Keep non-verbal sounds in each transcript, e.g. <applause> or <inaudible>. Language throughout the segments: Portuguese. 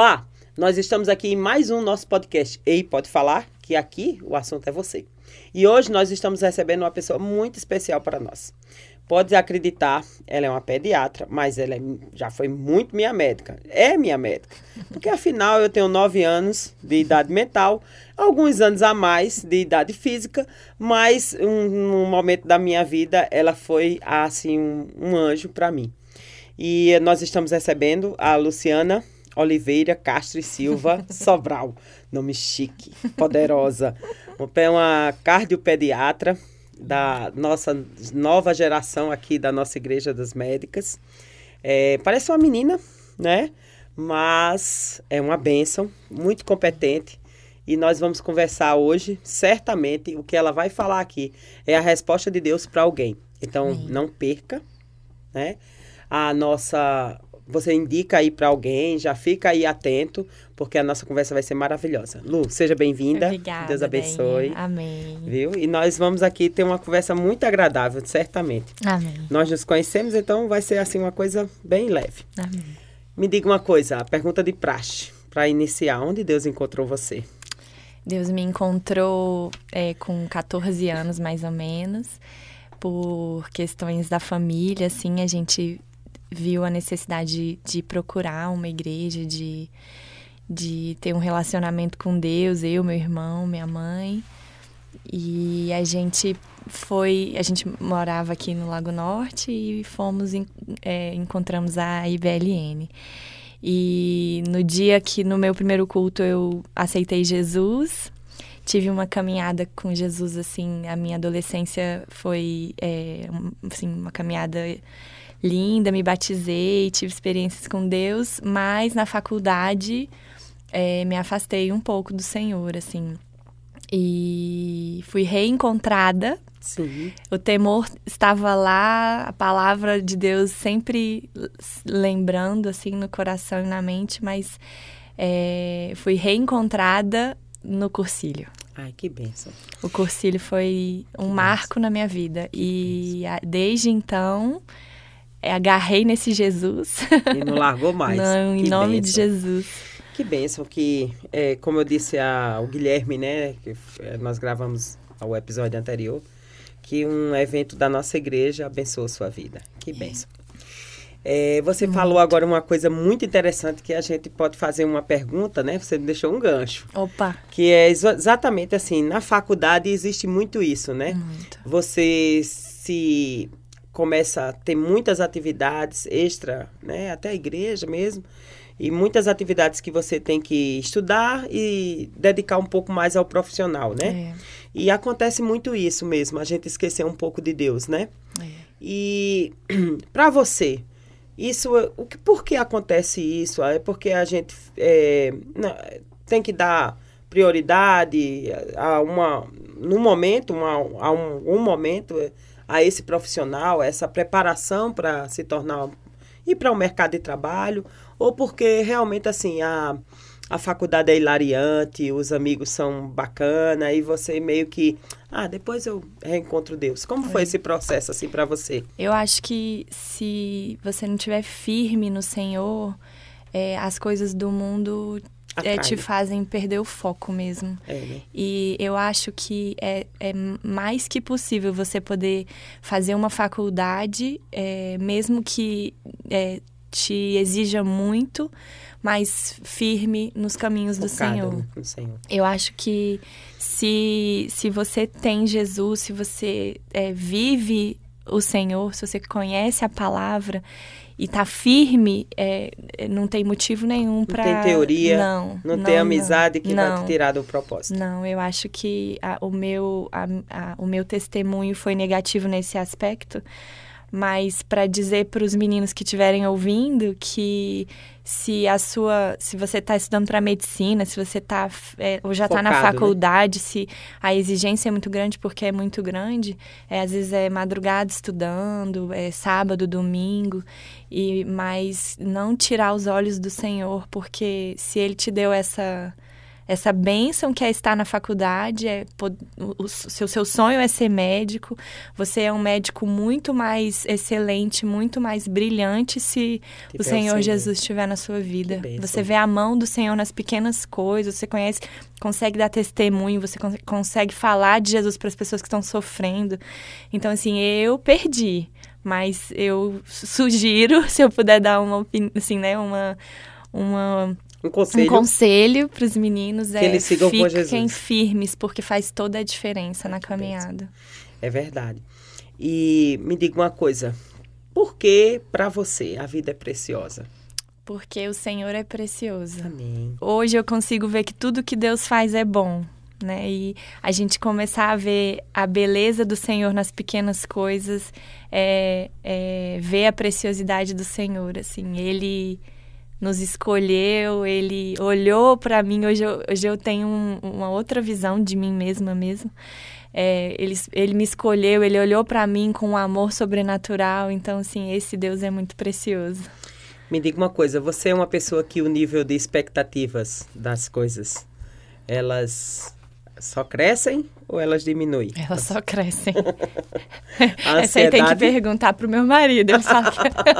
Olá, nós estamos aqui em mais um nosso podcast Ei, pode falar? Que aqui o assunto é você. E hoje nós estamos recebendo uma pessoa muito especial para nós. Pode acreditar, ela é uma pediatra, mas ela é, já foi muito minha médica. É minha médica. Porque afinal eu tenho nove anos de idade mental, alguns anos a mais de idade física, mas um, um momento da minha vida ela foi assim um, um anjo para mim. E nós estamos recebendo a Luciana Oliveira Castro e Silva Sobral. Nome chique, poderosa. Uma cardiopediatra da nossa nova geração aqui da nossa Igreja das Médicas. É, parece uma menina, né? Mas é uma bênção, muito competente. E nós vamos conversar hoje, certamente, o que ela vai falar aqui é a resposta de Deus para alguém. Então, Amém. não perca, né? A nossa você indica aí para alguém, já fica aí atento, porque a nossa conversa vai ser maravilhosa. Lu, seja bem-vinda. Obrigada. Deus abençoe. Amém. Viu? E nós vamos aqui ter uma conversa muito agradável, certamente. Amém. Nós nos conhecemos, então vai ser assim uma coisa bem leve. Amém. Me diga uma coisa, a pergunta de praxe, para iniciar, onde Deus encontrou você? Deus me encontrou é, com 14 anos, mais ou menos, por questões da família, assim, a gente viu a necessidade de, de procurar uma igreja, de, de ter um relacionamento com Deus, eu, meu irmão, minha mãe. E a gente foi, a gente morava aqui no Lago Norte e fomos, é, encontramos a IBLN. E no dia que no meu primeiro culto eu aceitei Jesus, tive uma caminhada com Jesus, assim, a minha adolescência foi, é, assim, uma caminhada linda, me batizei, tive experiências com Deus, mas na faculdade é, me afastei um pouco do Senhor, assim. E fui reencontrada. Sim. O temor estava lá, a palavra de Deus sempre lembrando, assim, no coração e na mente, mas é, fui reencontrada no cursilho. Ai, que benção. O cursilho foi um que marco benção. na minha vida. Que e benção. desde então agarrei nesse Jesus. E não largou mais. <laughs> não, em que nome de Jesus. Que bênção que, é, como eu disse ao Guilherme, né, que é, nós gravamos o episódio anterior, que um evento da nossa igreja abençoou sua vida. Que bênção. É, você muito. falou agora uma coisa muito interessante que a gente pode fazer uma pergunta, né? Você me deixou um gancho. Opa! Que é exatamente assim, na faculdade existe muito isso, né? Muito. Você se começa a ter muitas atividades extra, né, até a igreja mesmo, e muitas atividades que você tem que estudar e dedicar um pouco mais ao profissional, né? É. E acontece muito isso mesmo, a gente esquecer um pouco de Deus, né? É. E <clears throat> para você, isso, o que, por que acontece isso? É porque a gente é, não, tem que dar prioridade a uma, no momento, uma, a um, um momento a esse profissional, essa preparação para se tornar ir para o um mercado de trabalho, ou porque realmente assim a, a faculdade é hilariante, os amigos são bacana e você meio que ah, depois eu reencontro Deus. Como foi é. esse processo assim para você? Eu acho que se você não estiver firme no Senhor, é, as coisas do mundo é, te fazem perder o foco mesmo. É, né? E eu acho que é, é mais que possível você poder fazer uma faculdade, é, mesmo que é, te exija muito, mas firme nos caminhos do Senhor. No Senhor. Eu acho que se, se você tem Jesus, se você é, vive o Senhor, se você conhece a palavra e tá firme, é, é não tem motivo nenhum para. Não tem teoria. Não. Não, não tem amizade que não, vai te tirar do propósito. Não, eu acho que a, o, meu, a, a, o meu testemunho foi negativo nesse aspecto. Mas para dizer para os meninos que estiverem ouvindo que se a sua, se você está estudando para medicina, se você está é, ou já está na né? faculdade, né? se a exigência é muito grande porque é muito grande, é, às vezes é madrugada estudando, é sábado, domingo e mas não tirar os olhos do Senhor porque se Ele te deu essa essa bênção que é estar na faculdade, é, o, seu, seu sonho é ser médico, você é um médico muito mais excelente, muito mais brilhante se o Senhor Jesus estiver na sua vida. Você vê a mão do Senhor nas pequenas coisas, você conhece, consegue dar testemunho, você consegue falar de Jesus para as pessoas que estão sofrendo. Então, assim, eu perdi, mas eu sugiro, <laughs> se eu puder dar uma opinião, assim, né, uma. uma um conselho, um conselho para os meninos que é eles sigam fiquem firmes, porque faz toda a diferença na caminhada. É verdade. E me diga uma coisa, por que para você a vida é preciosa? Porque o Senhor é precioso. Amém. Hoje eu consigo ver que tudo que Deus faz é bom. Né? E a gente começar a ver a beleza do Senhor nas pequenas coisas, é, é ver a preciosidade do Senhor, assim, Ele nos escolheu, ele olhou para mim. Hoje eu, hoje eu tenho um, uma outra visão de mim mesma mesmo. É, ele, ele me escolheu, ele olhou para mim com um amor sobrenatural. Então, assim, esse Deus é muito precioso. Me diga uma coisa, você é uma pessoa que o nível de expectativas das coisas, elas só crescem ou elas diminuem? Elas só crescem. <laughs> a Essa aí tem que perguntar pro meu marido. Ele sabe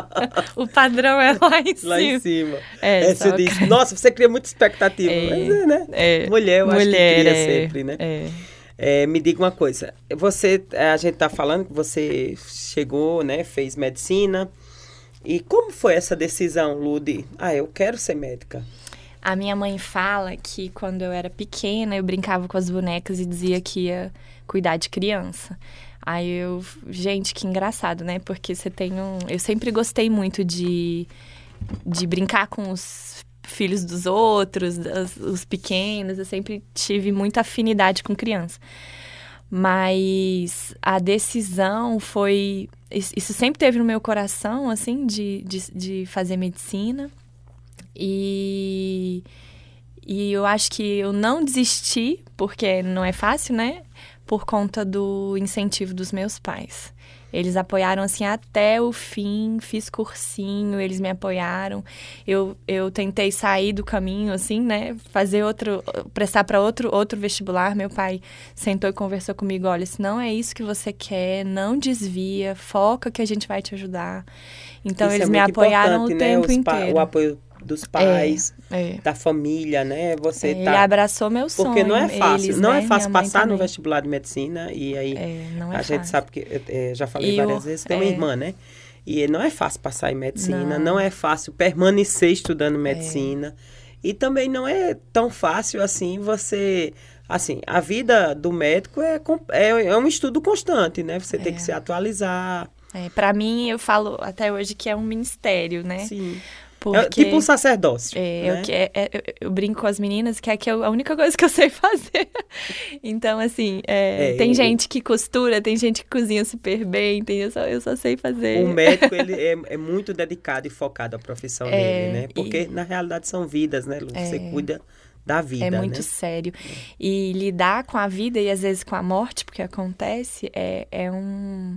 <laughs> o padrão é lá em cima. Lá em cima. É, você diz, cresce. nossa, você cria muita expectativa. É, Mas é, né? É, Mulher, eu Mulher, acho que cria é, sempre, né? É. É, me diga uma coisa, você, a gente está falando que você chegou, né, fez medicina, e como foi essa decisão, Lude? Ah, eu quero ser médica. A minha mãe fala que quando eu era pequena, eu brincava com as bonecas e dizia que ia cuidar de criança. Aí eu, gente, que engraçado, né? Porque você tem um, eu sempre gostei muito de de brincar com os filhos dos outros, os pequenos, eu sempre tive muita afinidade com criança. Mas a decisão foi. Isso sempre teve no meu coração, assim, de, de, de fazer medicina. E, e eu acho que eu não desisti, porque não é fácil, né? Por conta do incentivo dos meus pais. Eles apoiaram assim até o fim, fiz cursinho, eles me apoiaram. Eu, eu tentei sair do caminho assim, né, fazer outro, prestar para outro outro vestibular. Meu pai sentou e conversou comigo, olha, se não é isso que você quer, não desvia, foca que a gente vai te ajudar. Então isso eles é me apoiaram o né? tempo inteiro. O apoio dos pais, é, é. da família, né? Você é, tá... Ele abraçou meu sonho. Porque não é fácil, eles, não né? é fácil passar no vestibular de medicina e aí é, é a fácil. gente sabe que é, já falei e várias vezes, tem uma irmã, né? E não é fácil passar em medicina, não, não é fácil permanecer estudando medicina. E também não é tão fácil assim você assim, a vida do médico é, é, é um estudo constante, né? Você tem que se atualizar. É, para mim, eu falo até hoje que é um ministério, né? Sim. Porque, é tipo um sacerdócio. É, né? eu, é, é, eu, brinco com as meninas que é, que é a única coisa que eu sei <laughs> fazer. então, assim, é, é, tem eu, gente que costura, tem gente que cozinha super bem, tem, eu, só, eu só sei fazer. O médico, <laughs> ele é, é muito dedicado e focado à profissão dele, né? Porque, e... na realidade, são vidas, né, Lu? Você cuida da vida, É muito né? sério. E lidar com a vida e, às vezes, com a morte, porque acontece, é, é um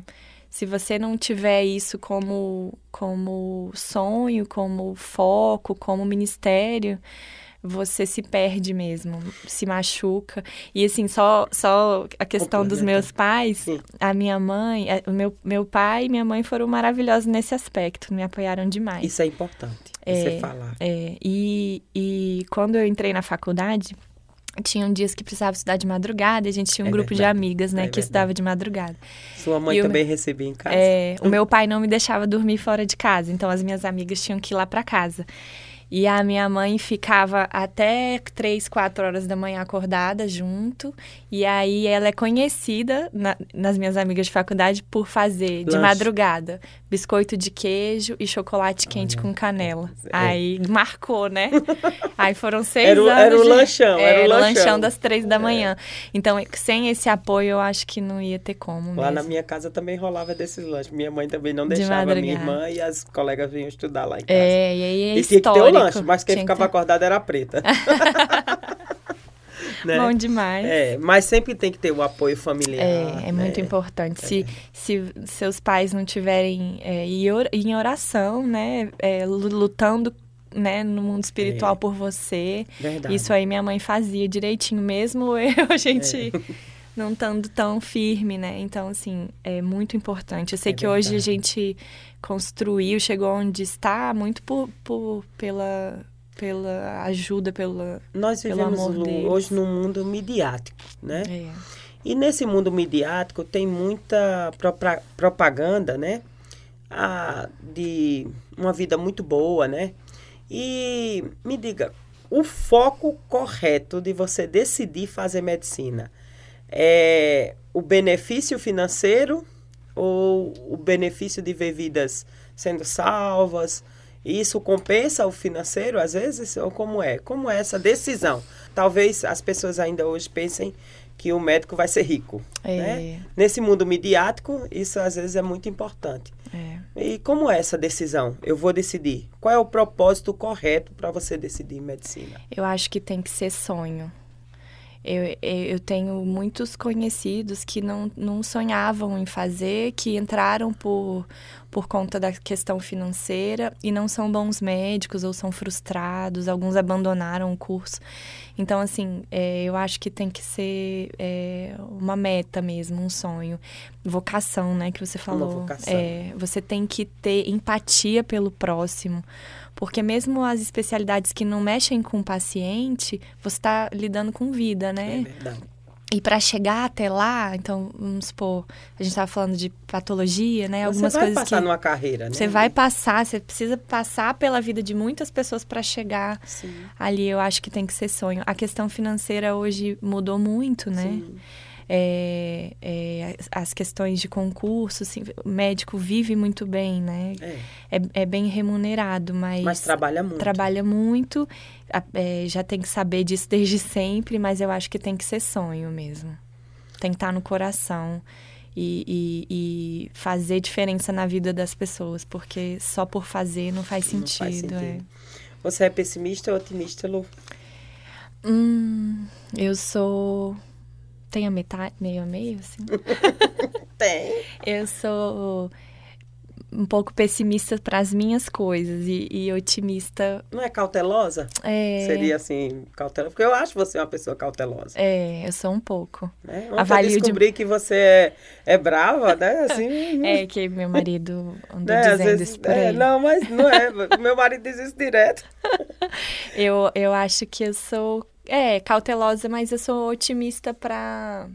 se você não tiver isso como, como sonho, como foco, como ministério, você se perde mesmo, se machuca. E assim, só, só a questão dos meus pais, Sim. a minha mãe, o meu, meu pai e minha mãe foram maravilhosos nesse aspecto, me apoiaram demais. Isso é importante, é, você falar. É, e, e quando eu entrei na faculdade, tinham dias que precisava estudar de madrugada, a gente tinha um é grupo verdade. de amigas, né, é que verdade. estudava de madrugada. Sua mãe e também o, recebia em casa? É, o meu pai não me deixava dormir fora de casa, então as minhas amigas tinham que ir lá para casa. E a minha mãe ficava até três, quatro horas da manhã acordada junto. E aí ela é conhecida na, nas minhas amigas de faculdade por fazer Lanche. de madrugada biscoito de queijo e chocolate quente com canela. É. Aí marcou, né? <laughs> aí foram seis era anos. Era o de, lanchão, era, era o lanchão. lanchão das três da manhã. É. Então, sem esse apoio, eu acho que não ia ter como. Lá mesmo. na minha casa também rolava desses lanches. Minha mãe também não deixava minha irmã e as colegas vinham estudar lá em casa. É, e aí é e histórico. tinha que ter o lanche, mas quem ficava ter... acordado era a preta. <laughs> <laughs> Né? Bom demais. É, mas sempre tem que ter o apoio familiar. É, é muito né? importante. Se, é. se seus pais não tiverem é, em oração, né, é, lutando né, no mundo espiritual É. por você. Verdade. Isso aí minha mãe fazia direitinho, mesmo <laughs> eu, a gente não estando tão firme, né? Então, assim, é muito importante. Eu sei É que hoje a verdade. gente construiu, chegou onde está, muito por, por- pela, pela ajuda, pela. Nós pelo vivemos deles. hoje num mundo midiático, né? É, E nesse mundo midiático tem muita propa- propaganda, né? Ah, de uma vida muito boa, né? E me diga, o foco correto de você decidir fazer medicina é o benefício financeiro ou o benefício de ver vidas sendo salvas? Isso compensa o financeiro às vezes? Ou como é? Como é essa decisão? Talvez as pessoas ainda hoje pensem que o médico vai ser rico. É. Né? Nesse mundo midiático, isso às vezes é muito importante. é. E como é essa decisão? Eu vou decidir. Qual é o propósito correto para você decidir medicina? Eu acho que tem que ser sonho. Eu, eu tenho muitos conhecidos que não, não sonhavam em fazer, que entraram por, por conta da questão financeira e não são bons médicos ou são frustrados, alguns abandonaram o curso. Então, assim, é, eu acho que tem que ser é, uma meta mesmo, um sonho. Vocação, né, que você falou. vocação. É, você tem que ter empatia pelo próximo. Porque mesmo as especialidades que não mexem com o paciente, você está lidando com vida, É né? verdade. E para chegar até lá, então, vamos supor, a gente estava falando de patologia, né? Algumas você vai coisas passar que numa carreira, né? você vai passar, você precisa passar pela vida de muitas pessoas para chegar Sim, ali. Eu acho que tem que ser sonho. A questão financeira hoje mudou muito, né? sim. É, é, as questões de concurso, assim, o médico vive muito bem, né? É, É, é bem remunerado, mas, mas trabalha muito. trabalha muito. é, já tem que saber disso desde <laughs> sempre, mas eu acho que tem que ser sonho mesmo. Tem que estar no coração e, e- e fazer diferença na vida das pessoas, porque só por fazer não faz Não sentido. faz é. sentido. Você é pessimista ou otimista, Lu? Hum, eu sou. Tem a metade, meio a meio, assim? <laughs> Tem. Eu sou um pouco pessimista para as minhas coisas e, e otimista. Não é cautelosa? É, Seria assim, cautelosa? Porque eu acho você uma pessoa cautelosa. É, eu sou um pouco. Ontem Avalio eu de- descobri que você é, é brava, né? Assim, <laughs> É que meu marido andou né? Dizendo vezes, isso por é, aí. não, mas não é. <laughs> Meu marido diz isso direto. Eu, eu acho que eu sou, é, cautelosa, mas eu sou otimista para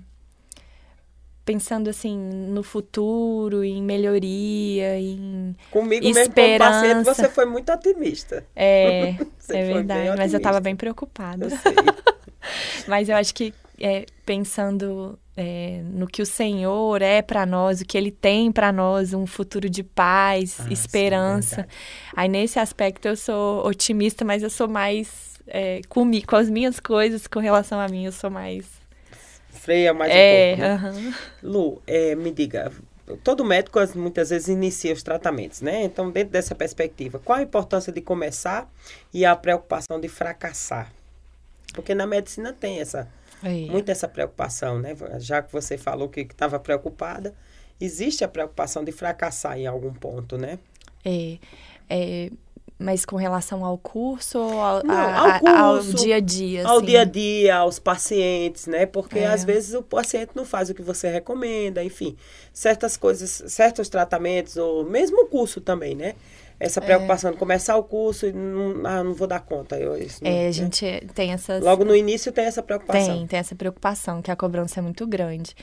pensando assim no futuro, em melhoria, em Comigo mesmo como paciente, Esperança. você foi muito otimista. é, <laughs> Você é verdade, mas eu estava bem preocupada. Eu. <laughs> Mas eu acho que é, pensando é, no que o Senhor é para nós, o que Ele tem para nós, um futuro de paz, Ah, sim, esperança. verdade. Aí nesse aspecto eu sou otimista, mas eu sou mais é, comi, com as minhas coisas, com relação a mim, eu sou mais. Freia mais é, um pouco. né? aham. Lu, é, me diga, todo médico as- muitas vezes inicia os tratamentos, né? Então, dentro dessa perspectiva, qual a importância de começar e a preocupação de fracassar? Porque na medicina tem essa, É. muito essa preocupação, né? Já que você falou que estava preocupada, existe a preocupação de fracassar em algum ponto, né? É, é, mas com relação ao curso ou ao, Não, a- ao ao dia a dia? Ao assim? dia a dia, aos pacientes, né? Porque É. às vezes o paciente não faz o que você recomenda, enfim, certas coisas, certos tratamentos, ou mesmo o curso também, né? Essa preocupação de começar o curso e não, ah, não vou dar conta. Eu, isso É, né? a gente tem essas. Logo no início tem essa preocupação. Tem, tem essa preocupação, que a cobrança é muito grande.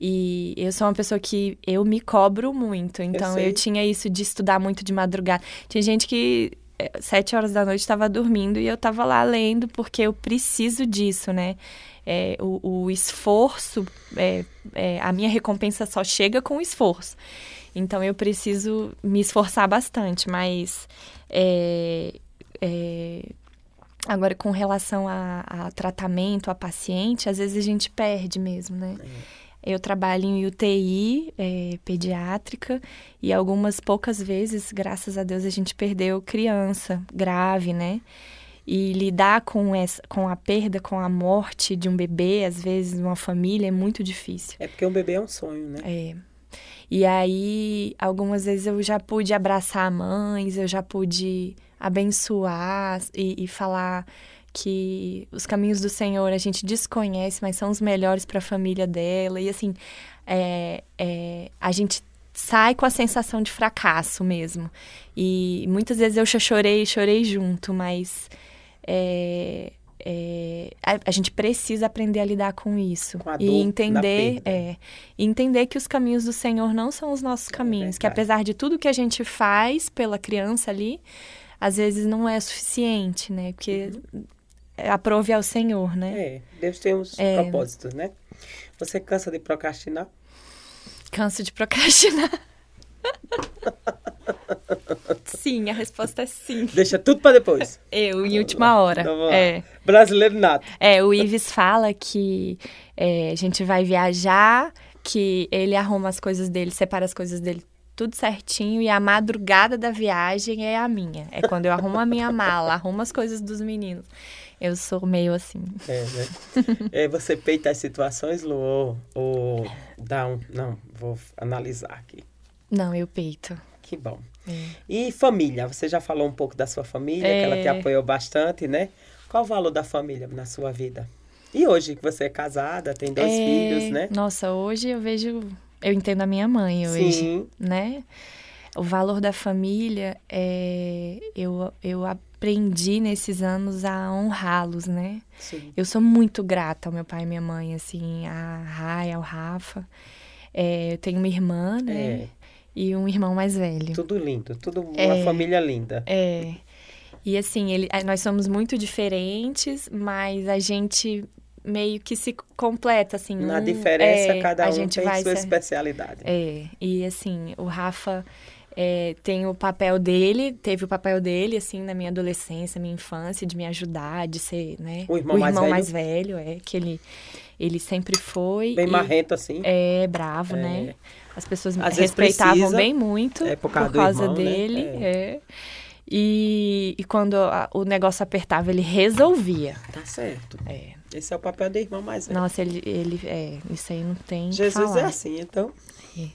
E eu sou uma pessoa que eu me cobro muito. Então eu, sei. tinha isso de estudar muito de madrugada. Tinha gente que eh, sete horas da noite estava dormindo e eu estava lá lendo porque eu preciso disso, né? É, o, o esforço, é, é, a minha recompensa só chega com o esforço. Então eu preciso me esforçar bastante, mas é, é, Agora, com relação a, a tratamento, a paciente, às vezes a gente perde mesmo, né? Eu trabalho em UTI é, pediátrica e algumas poucas vezes, graças a Deus, a gente perdeu criança grave, né? E lidar com, essa, com a perda, com a morte de um bebê, às vezes, uma família, é muito difícil. É porque um bebê é um sonho, né? É. E aí, algumas vezes eu já pude abraçar mães, eu já pude abençoar e, e falar que os caminhos do Senhor a gente desconhece, mas são os melhores para a família dela. E assim, é, é, a gente sai com a sensação de fracasso mesmo. E muitas vezes eu já chorei, chorei junto, mas é, é, a, a, gente precisa aprender a lidar com isso com e entender, é, entender que os caminhos do Senhor não são os nossos é caminhos, que apesar de tudo que a gente faz pela criança ali, às vezes não é suficiente, né? Porque uhum. Aprove ao Senhor, né? É, Deus tem uns é. propósitos, né? Você cansa de procrastinar? Canso de procrastinar. <laughs> sim, a resposta é sim. Deixa tudo para depois. Eu, em última hora. Então, é. Brasileiro nato. É, o Ives fala que é, a gente vai viajar, que ele arruma as coisas dele, separa as coisas dele tudo certinho e a madrugada da viagem é a minha. É quando eu arrumo a minha mala, arrumo as coisas dos meninos. Eu sou meio assim. É, né? é, você peita as situações, Lu, ou, ou dá um... Não, vou analisar aqui. Não, eu peito. Que bom. É. E família? Você já falou um pouco da sua família, é... que ela te é. apoiou bastante, né? Qual o valor da família na sua vida? E hoje que você é casada, tem dois é... filhos, né? Nossa, hoje eu vejo eu entendo a minha mãe hoje, Sim. né? O valor da família, é, eu, eu aprendi nesses anos a honrá-los, né? Sim. Eu sou muito grata ao meu pai e minha mãe, assim, a Raia, ao Rafa. É, eu tenho uma irmã, né? É. E um irmão mais velho. Tudo lindo, tudo uma é, família linda. É. E assim, ele, nós somos muito diferentes, mas a gente meio que se completa, assim. Na um, diferença, é, cada um tem sua especialidade. É, e assim, o Rafa é, tem o papel dele, teve o papel dele, assim, na minha adolescência, minha infância, de me ajudar, de ser, né? O irmão, o mais, velho. mais velho, é, que ele, ele sempre foi. Bem e, marrento, assim. É, bravo, é. né? As pessoas Às respeitavam precisa, bem muito é por causa, por causa irmão, né? dele, né? é. E, e quando a, o negócio apertava, ele resolvia. Tá certo. É. Esse é o papel do irmão mais velho. Nossa, ele, ele é, isso aí não tem. Jesus é assim, então. É.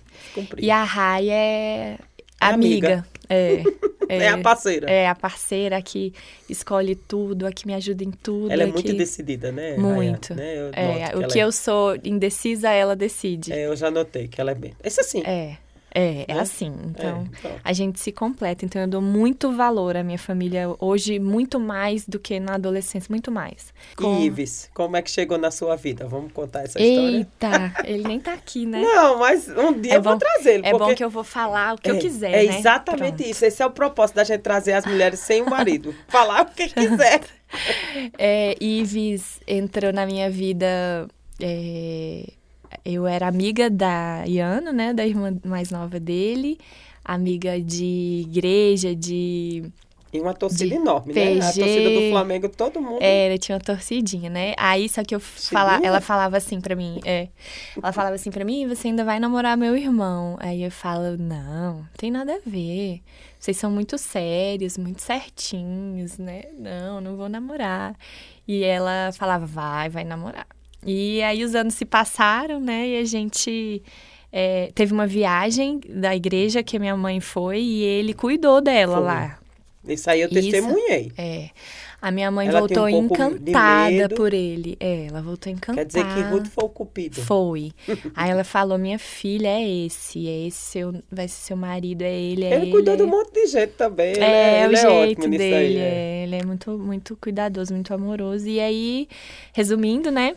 E a Rai é amiga. amiga. É, <laughs> é, é, a parceira. É a parceira que escolhe tudo, a que me ajuda em tudo. Ela é muito decidida, né? Muito. né? é, o que é... eu sou indecisa, ela decide. É, eu já notei que ela é bem. Esse assim. É. É, é, é assim. Então, é, então, a gente se completa. Então, eu dou muito valor à minha família hoje, muito mais do que na adolescência, muito mais. Com... E Ives, como é que chegou na sua vida? Vamos contar essa história? Eita, ele nem tá aqui, né? <laughs> Não, mas um dia é eu bom, vou trazer ele. É porque... bom que eu vou falar o que é, eu quiser, É né? exatamente Pronto. isso. Esse é o propósito da gente trazer as mulheres sem o marido. <laughs> falar o que quiser. é, Ives entrou na minha vida... É eu era amiga da Iana, né, da irmã mais nova dele, amiga de igreja, de e uma torcida enorme, PG, né? A torcida do Flamengo, todo mundo. É, tinha uma torcidinha, né? Aí só que eu fala, ela falava assim para mim, é. Ela falava assim para mim, você ainda vai namorar meu irmão. Aí eu falo, não, não tem nada a ver. Vocês são muito sérios, muito certinhos, né? Não, não vou namorar. E ela falava, vai, vai namorar. E aí os anos se passaram, né? E a gente é, teve uma viagem da igreja que a minha mãe foi e ele cuidou dela foi. lá. Isso aí eu testemunhei. é. A minha mãe ela voltou um encantada por ele. É, ela voltou encantada. Quer dizer que Ruth foi o cupido. Foi. <laughs> Aí ela falou: minha filha é esse, é esse seu, vai ser seu marido, é ele, é ele. Ele cuidou de um monte de gente também. É, é o é jeito dele. Aí, é. Ele é muito, muito cuidadoso, muito amoroso. E aí, resumindo, né?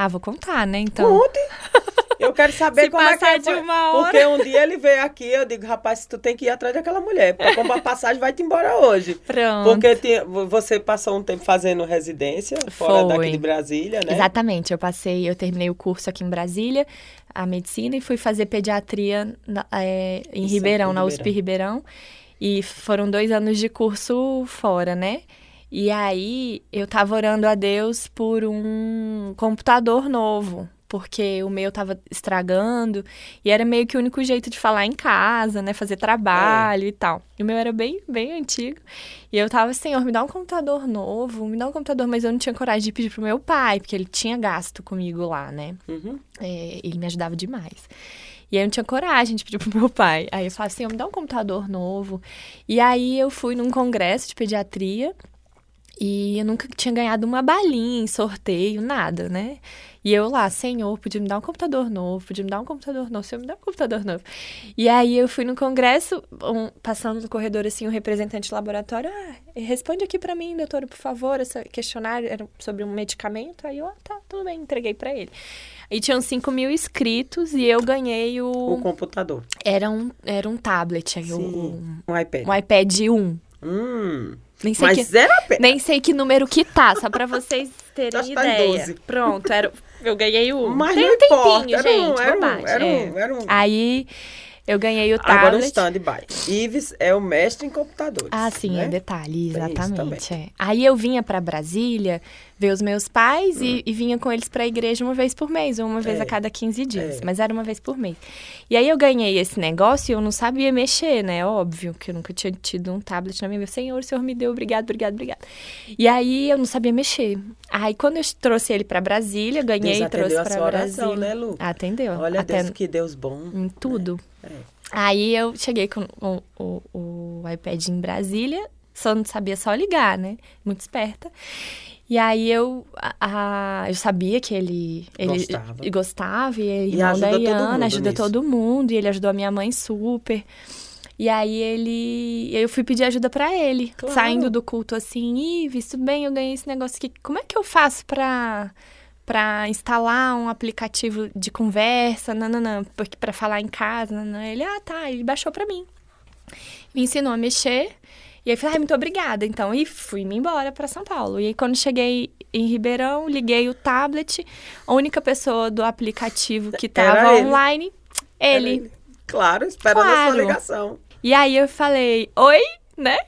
Ah, vou contar, né? Então. Conte! Eu quero saber <laughs> como é que foi. de uma hora. Porque um dia ele veio aqui, eu digo, rapaz, tu tem que ir atrás daquela mulher. Pra comprar <laughs> passagem, vai-te embora hoje. Pronto. Porque tinha, você passou um tempo fazendo residência fora foi. daqui de Brasília, né? Exatamente. Eu passei, eu terminei o curso aqui em Brasília, a medicina, e fui fazer pediatria na, é, em Ribeirão, na USP Ribeirão. E foram dois anos de curso fora, né? E aí eu tava orando a Deus por um computador novo, porque o meu tava estragando e era meio que o único jeito de falar em casa, né, fazer trabalho é. e tal. E o meu era bem, bem antigo. E eu tava, Senhor, me dá um computador novo, me dá um computador, mas eu não tinha coragem de pedir pro meu pai, porque ele tinha gasto comigo lá, né? Uhum. É, ele me ajudava demais. E aí eu não tinha coragem de pedir pro meu pai. Aí eu falava assim, me dá um computador novo. E aí eu fui num congresso de pediatria e eu nunca tinha ganhado uma balinha em sorteio, nada, né? E eu lá, senhor, podia me dar um computador novo, podia me dar um computador novo, senhor me dá um computador novo. E aí eu fui no congresso, um, passando no corredor assim, um representante do laboratório, ah, responde aqui para mim, doutora, por favor, esse questionário era sobre um medicamento. Aí eu, ah, tá, tudo bem, entreguei para ele. E tinham 5 mil inscritos e eu ganhei o... O computador. Era um, era um tablet, Sim, um, um iPad. um iPad 1. Hum, Nem sei mas que... era pena. Nem sei que número que tá, só pra vocês <laughs> terem Acho tá ideia. 12. Pronto, era, eu ganhei o. Mas Tem não um importa, tempinho, era um, gente, era um, era é. um, era um... Aí eu ganhei o Agora um tablet. stand-by. Ives é o mestre em computadores. Ah, sim, né? é detalhe, exatamente. é. Aí eu vinha pra Brasília ver os meus pais e, e vinha com eles pra igreja uma vez por mês, ou uma vez Hum. É. a cada 15 dias, É. mas era uma vez por mês. E aí eu ganhei esse negócio e eu não sabia mexer, né? Óbvio que eu nunca tinha tido um tablet na minha vida. Senhor, o senhor me deu, obrigado, obrigado, obrigado. E aí eu não sabia mexer. Aí quando eu trouxe ele pra Brasília, ganhei Deus e trouxe a pra sua oração, Brasília. né, Lu? Atendeu. Olha, Até Deus, que Deus bom. em tudo. É. Aí eu cheguei com o, o, o iPad em Brasília, só não sabia só ligar, né? Muito esperta. E aí eu, a, eu sabia que ele, ele Gostava. e gostava, e ele E irmão da ajuda todo Iana, mundo ajuda nisso. todo mundo, e ele ajudou a minha mãe super. E aí ele. Eu fui pedir ajuda pra ele. Claro. Saindo do culto assim, Ives, tudo bem, eu ganhei esse negócio aqui. Como é que eu faço pra, pra instalar um aplicativo de conversa? Nananã, porque pra falar em casa, nananã. Ele, ah, tá, ele baixou pra mim. Me ensinou a mexer. E aí falei, ai, muito obrigada, então. E fui-me embora pra São Paulo. E aí quando cheguei em Ribeirão, liguei o tablet. A única pessoa do aplicativo que Era tava ele. online, Era ele. Claro, esperando a Claro. sua ligação. E aí eu falei, oi, né?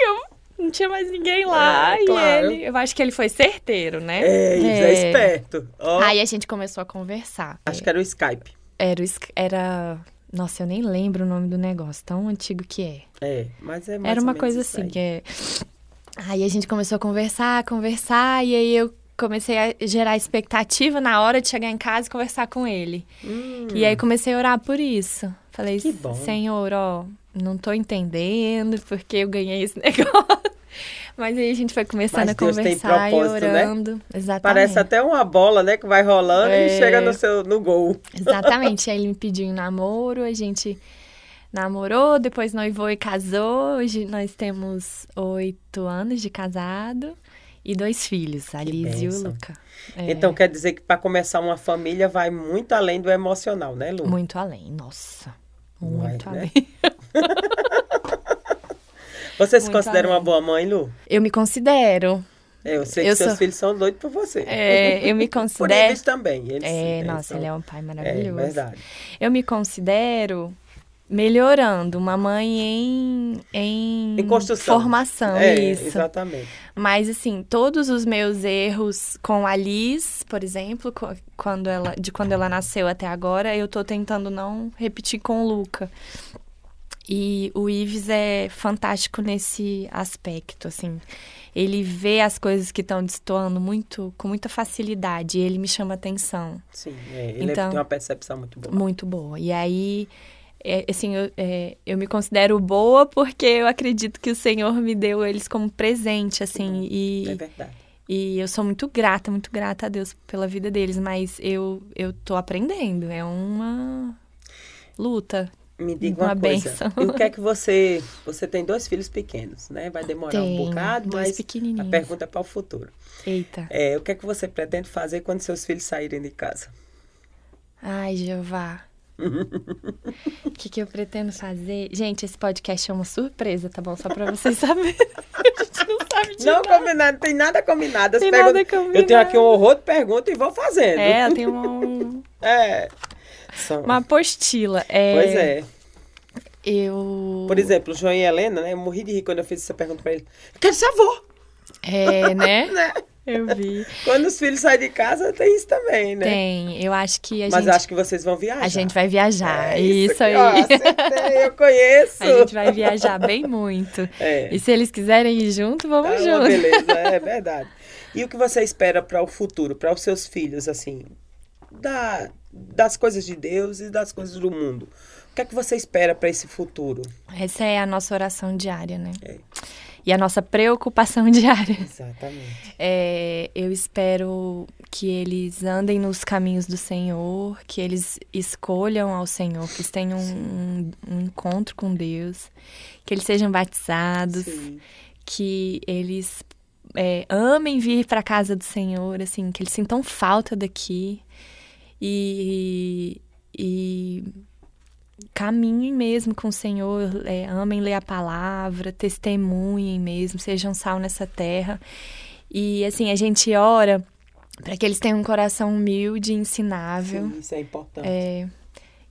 Eu não tinha mais ninguém lá. É, e claro. ele, eu acho que ele foi certeiro, né? É, Ives, é, esperto. Ó, Aí a gente começou a conversar. acho que era o Skype. Era, o era. Nossa, eu nem lembro o nome do negócio, tão antigo que é. É, mas é mais Era uma coisa assim, aí. que é. Aí a gente começou a conversar, conversar, e aí eu comecei a gerar expectativa na hora de chegar em casa e conversar com ele. Hum, E aí comecei a orar por isso. Falei, Que bom. Senhor, ó, não tô entendendo porque eu ganhei esse <laughs> negócio. Mas aí a gente foi começando Mas a Deus conversar e né? orando. Exatamente. Parece até uma bola, né, que vai rolando É. e chega no, seu, no gol. <laughs> Exatamente. Aí ele me pediu namoro, a gente namorou, depois noivou e casou. Hoje nós temos oito anos de casado e dois filhos, a Liz e o. Luca. É, Então quer dizer que para começar uma família vai muito além do emocional, né, Lu? Muito além, nossa. <laughs> Muito Vai, né? além. Você se muito considera uma além. boa mãe, Lu? Eu me considero. É, eu sei que Eu seus sou- filhos são doidos por você. É, eu me <laughs> Por considero. eles também. Eles, É, eles nossa, são- ele é um pai É, maravilhoso. verdade. Eu me considero melhorando, uma mãe em, em, Em construção. formação, é, isso. exatamente. Mas, assim, todos os meus erros com a Liz, por exemplo, quando ela, de quando ela nasceu até agora, eu tô tentando não repetir com o Luca. E o Ives é fantástico nesse aspecto, assim. Ele vê as coisas que estão destoando muito, com muita facilidade, e ele me chama atenção. Sim, é, ele Então- tem uma percepção muito boa. Muito boa. E aí, é, assim, eu, é, eu me considero boa porque eu acredito que o Senhor me deu eles como presente, assim, e, É verdade. e eu sou muito grata, muito grata a Deus pela vida deles, mas eu, eu tô aprendendo, é uma luta. Me diga uma, Uma coisa. bênção. E o que é que você. Você tem dois filhos pequenos, né? Vai demorar um bocado, dois mas a pergunta é para o futuro. Eita. É, o que é que você pretende fazer quando seus filhos saírem de casa? Ai, Jeová. O <laughs> que, que eu pretendo fazer? Gente, esse podcast é uma surpresa, tá bom? Só pra vocês saberem. <laughs> A gente não sabe de Não nada. combinado, tem nada combinado. Tem perguntas- nada combinado. Eu tenho aqui um horror de perguntas e vou fazendo. É, tem um, <laughs> É. São- uma apostila. É, Pois é. Eu. Por exemplo, o João e Helena, né? Eu morri de rir quando eu fiz essa pergunta pra ele. Quero ser avô, É, né? né? Eu vi. Quando os filhos saem de casa, tem isso também, né? Tem. Eu acho que a Mas gente. acho que vocês vão viajar. A gente vai viajar. É isso, aqui, aí. ó, acertei, eu conheço. <laughs> a gente vai viajar bem muito. É. E se eles quiserem ir junto, vamos uma junto. beleza, é <laughs> verdade. E o que você espera para o futuro, para os seus filhos, assim? da, das coisas de Deus e das coisas do mundo. O que é que você espera para esse futuro? Essa é a nossa oração diária, né? É. E a nossa preocupação <laughs> diária. Exatamente. É, eu espero que eles andem nos caminhos do Senhor, que eles escolham ao Senhor, que eles tenham um, um encontro com Deus, que eles sejam batizados, Sim. que eles é, amem vir para a casa do Senhor, assim, que eles sintam falta daqui e, e caminhem mesmo com o Senhor, é, amem ler a palavra, testemunhem mesmo, sejam sal nessa terra. E assim, a gente ora para que eles tenham um coração humilde e ensinável. Sim, isso é importante. É,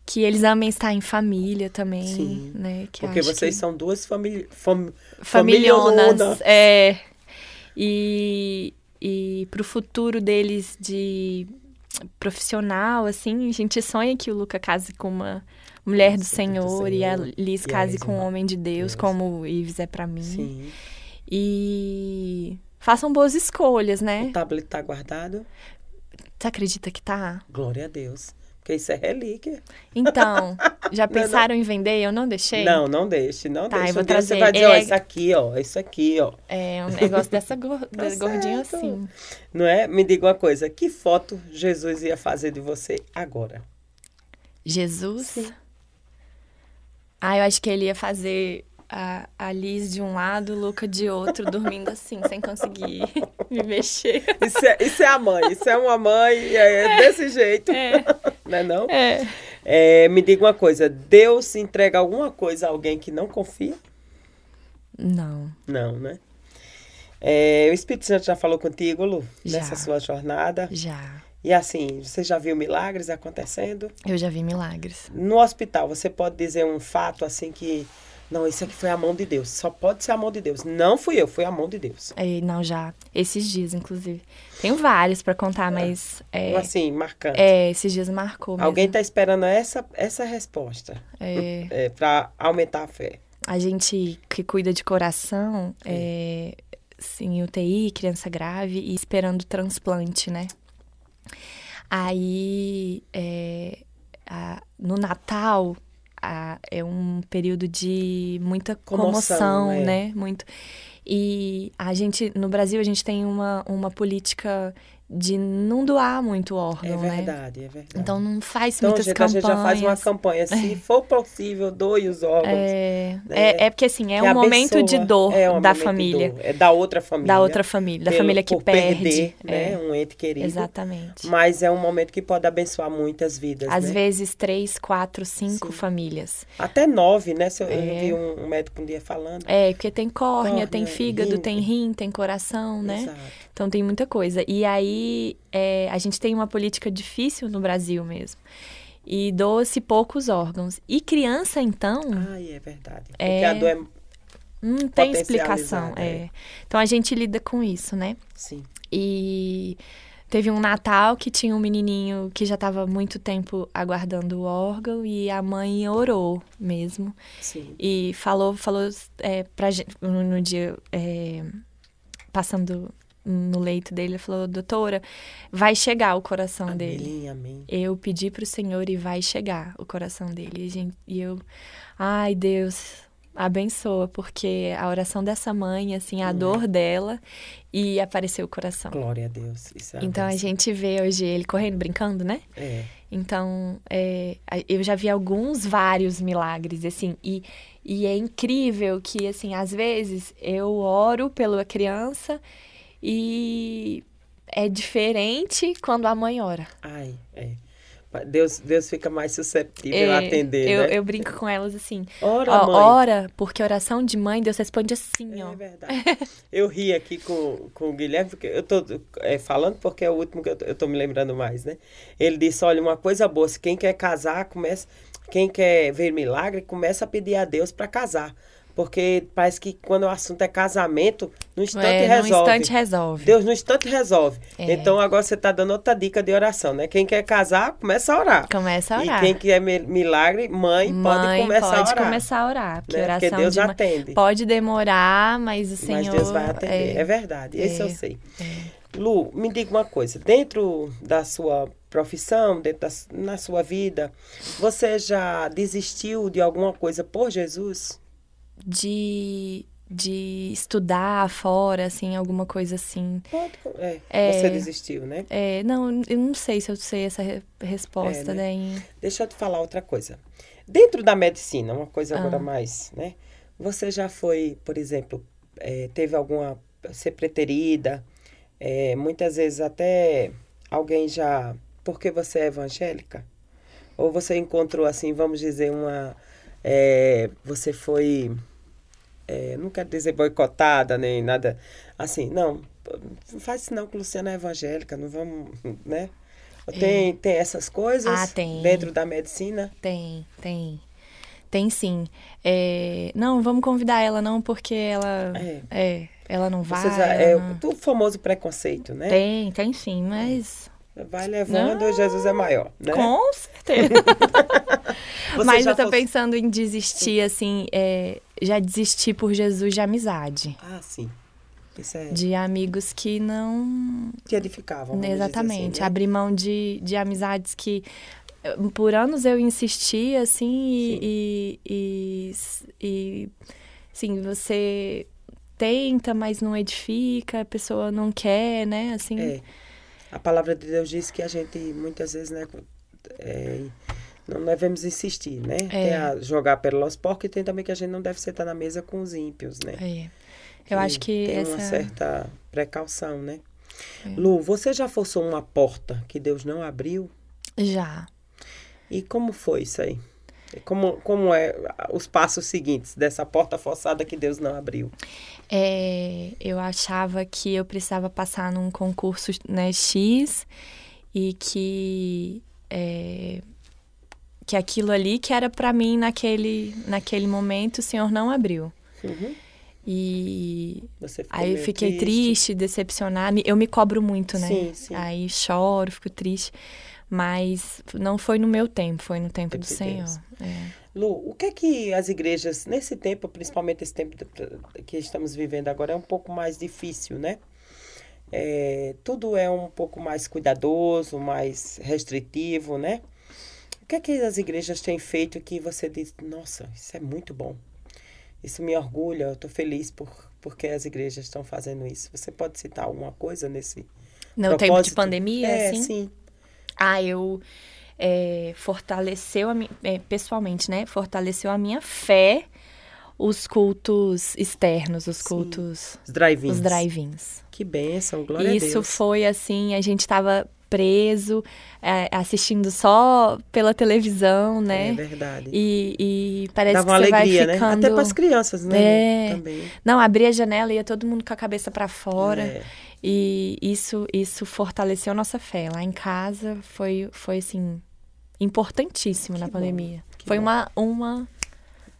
que eles amem estar em família também, Sim. né? Que Porque vocês que- são duas famílias. Fam... familhonas. familhonas. É. E, e pro futuro deles de profissional, assim, a gente sonha que o Luca case com uma mulher do Senhor, e a. Liz case com um homem de Deus, Deus. como o Ives é pra mim. Sim. E façam boas escolhas, né? O tablet tá guardado. Você acredita que tá? Glória a Deus. Porque isso é relíquia. Então, <laughs> já Não, não. pensaram em vender? Eu não deixei. Não, não deixe, não Tá, deixe. eu vou Um dia você trazer. vai dizer, Ele ó, é- isso aqui, ó, isso aqui, ó. É um negócio dessa <laughs> gor... Tá gordinho certo. assim. Não é? Me diga uma coisa, que foto Jesus ia fazer de você agora? Jesus? Sim. Ah, eu acho que ele ia fazer a, a Liz de um lado, o Luca de outro, dormindo assim, sem conseguir <laughs> me mexer. Isso é, isso é a mãe, isso é uma mãe, e é desse jeito, É, <laughs> não é não? é. É, me diga uma coisa, Deus entrega alguma coisa a alguém que não confia? Não, Não, né? É, o Espírito Santo já falou contigo, Lu, Já. nessa sua jornada. já. E assim, você já viu milagres acontecendo? Eu já vi milagres. No hospital, você pode dizer um fato assim que. Não, isso aqui foi a mão de Deus. Só pode ser a mão de Deus. Não fui eu, foi a mão de Deus. É, não, já. Esses dias, inclusive. Tenho vários pra contar, mas. É, assim, marcante. é, esses dias marcou mesmo. Alguém está esperando essa, essa resposta É, é, para aumentar a fé. a gente que cuida de coração, é, em UTI, criança grave e esperando transplante, né? Aí, é, a- no Natal, a- é um período de muita Comoção, comoção, é. né? Muito. E a gente, no Brasil, a gente tem uma, uma política de não doar muito É órgão, né? verdade, é verdade. Então não faz Então, muitas gente, a campanhas. gente já faz uma campanha. Se <laughs> for possível, doe os órgãos. É, né? é, é porque assim, é Que um momento de dor É um da família. dor. É da outra família. Da outra família, da Pelo- família que perde. perder, é, né? Um ente querido. Exatamente. Mas é um momento que pode abençoar muitas vidas. Às né? vezes, três, quatro, cinco Sim. famílias. Até nove, né? Se eu, eu É. vi um, um médico um dia falando. É, porque tem córnea, tem Córnea, fígado, rim. tem rim, tem coração, né? Exato. Então tem muita coisa. E aí, é, a gente tem uma política difícil no Brasil mesmo. E doa-se poucos órgãos. E criança, então, Ai, é verdade. Porque É. a dor é. não tem explicação. Potencializada, É. Então a gente lida com isso, né? Sim. E teve um Natal que tinha um menininho que já estava muito tempo aguardando o órgão e a mãe orou mesmo. Sim. E falou, falou é, pra gente, no, no dia, é, passando no leito dele, ele falou, doutora, vai chegar o coração dele. Amém, amém. Eu pedi pro Senhor e vai chegar o coração dele. E, gente- e eu, ai Deus, abençoa, porque a oração dessa mãe, assim, a é? dor dela e apareceu o coração. Glória a Deus. Isso é Então a gente vê hoje ele correndo, brincando, né? É. Então, é, eu já vi alguns, vários milagres, assim, e, e é incrível que, assim, às vezes eu oro pela criança e é diferente quando a mãe ora. Ai, é. Deus, Deus fica mais susceptível a É, atender, eu, né? eu brinco com elas assim, Ora, ó, mãe. ora, porque oração de mãe, Deus responde assim, ó. É verdade. Eu ri aqui com, com o Guilherme, porque eu tô é, falando porque é o último que eu tô, eu tô me lembrando mais, né? Ele disse, olha, uma coisa boa, se quem quer casar, começa, quem quer ver milagre, começa a pedir a Deus para casar. Porque parece que quando o assunto é casamento, no instante É, resolve. num instante resolve. Deus no instante resolve. É. Então agora você está dando outra dica de oração, né? Quem quer casar, começa a orar. Começa a E orar. quem quer mi- milagre, mãe, pode Mãe começar pode a orar. começar a orar, porque né? oração Porque Deus de atende. pode demorar, mas o Senhor Mas Deus vai atender. É, é, verdade. Isso eu é, sei. Lu, me diga uma coisa. Dentro da sua profissão, dentro da, na sua vida, você já desistiu de alguma coisa por Jesus? De, de estudar fora, assim, alguma coisa assim. Pode, é, É. Você desistiu, né? É, não, eu não sei se eu sei essa re- resposta, É, né? daí. Deixa eu te falar outra coisa. Dentro da medicina, uma coisa agora Ah. mais, né? Você já foi, por exemplo, eh, teve alguma. ser preterida? eh, muitas vezes até alguém já. Porque você é evangélica? Ou você encontrou, assim, vamos dizer, uma. eh, você foi. Eh, não quero dizer boicotada nem nada. Assim, não. Não faz não que Luciana é evangélica, não vamos. né? Tem, tem essas coisas Ah, tem. dentro da medicina? Tem, tem. Tem sim. É, não, vamos convidar ela não, porque ela. É. É, ela não vai. Você já- ela é não- o famoso preconceito, né? Tem, tem sim, mas. Vai levando, Jesus é maior, né? Com certeza. <laughs> Mas já eu tô fosse- pensando em desistir, assim, é, já desisti por Jesus de amizade. Ah, sim. É... De amigos que não. Te edificavam, Exatamente. assim, né? Abrir mão de, de amizades que por anos eu insisti, assim, e, e, e, e, assim, você tenta, mas não edifica, a pessoa não quer, né? Assim, É. A palavra de Deus diz que a gente, muitas vezes, né... é, não devemos insistir, né? É. Tem a jogar pelos porcos e tem também que a gente não deve sentar na mesa com os ímpios, né? é. Eu acho que tem essa. uma certa precaução, né? É. Lu, você já forçou uma porta que Deus não abriu? Já. E como foi isso aí? Como, como é os passos seguintes dessa porta forçada que Deus não abriu? É, eu achava que eu precisava passar num concurso né, X e que é, que aquilo ali que era para mim naquele naquele momento o Senhor não abriu Uhum. e aí fiquei triste, decepcionada Me- eu me cobro muito né Sim, sim. aí choro fico triste mas não foi no meu tempo foi no tempo Tempo do de Senhor. É. Lu, o que é que as igrejas, nesse tempo, principalmente esse tempo que estamos vivendo agora, é um pouco mais difícil, né? É, tudo é um pouco mais cuidadoso, mais restritivo, né? O que é que as igrejas têm feito que você diz, nossa, isso é muito bom. Isso me orgulha, eu estou feliz por, porque as igrejas estão fazendo isso. Você pode citar alguma coisa nesse no tempo de pandemia É, assim sim. Ah, eu é, fortaleceu a é, pessoalmente, né? Fortaleceu a minha fé os cultos externos, os Sim. cultos, Os drive-ins. os drive-ins. Que bênção, glória a Isso Deus. foi assim, a gente tava preso, é, assistindo só pela televisão, É né? verdade. E, e parece Dava que uma você alegria, vai né? ficando... Até para as crianças, né? É. Também. Não, abria a janela e ia todo mundo com a cabeça para fora. É. E isso, isso fortaleceu nossa fé. Lá em casa foi, foi assim, importantíssimo na bom, pandemia. que Foi bom. uma, uma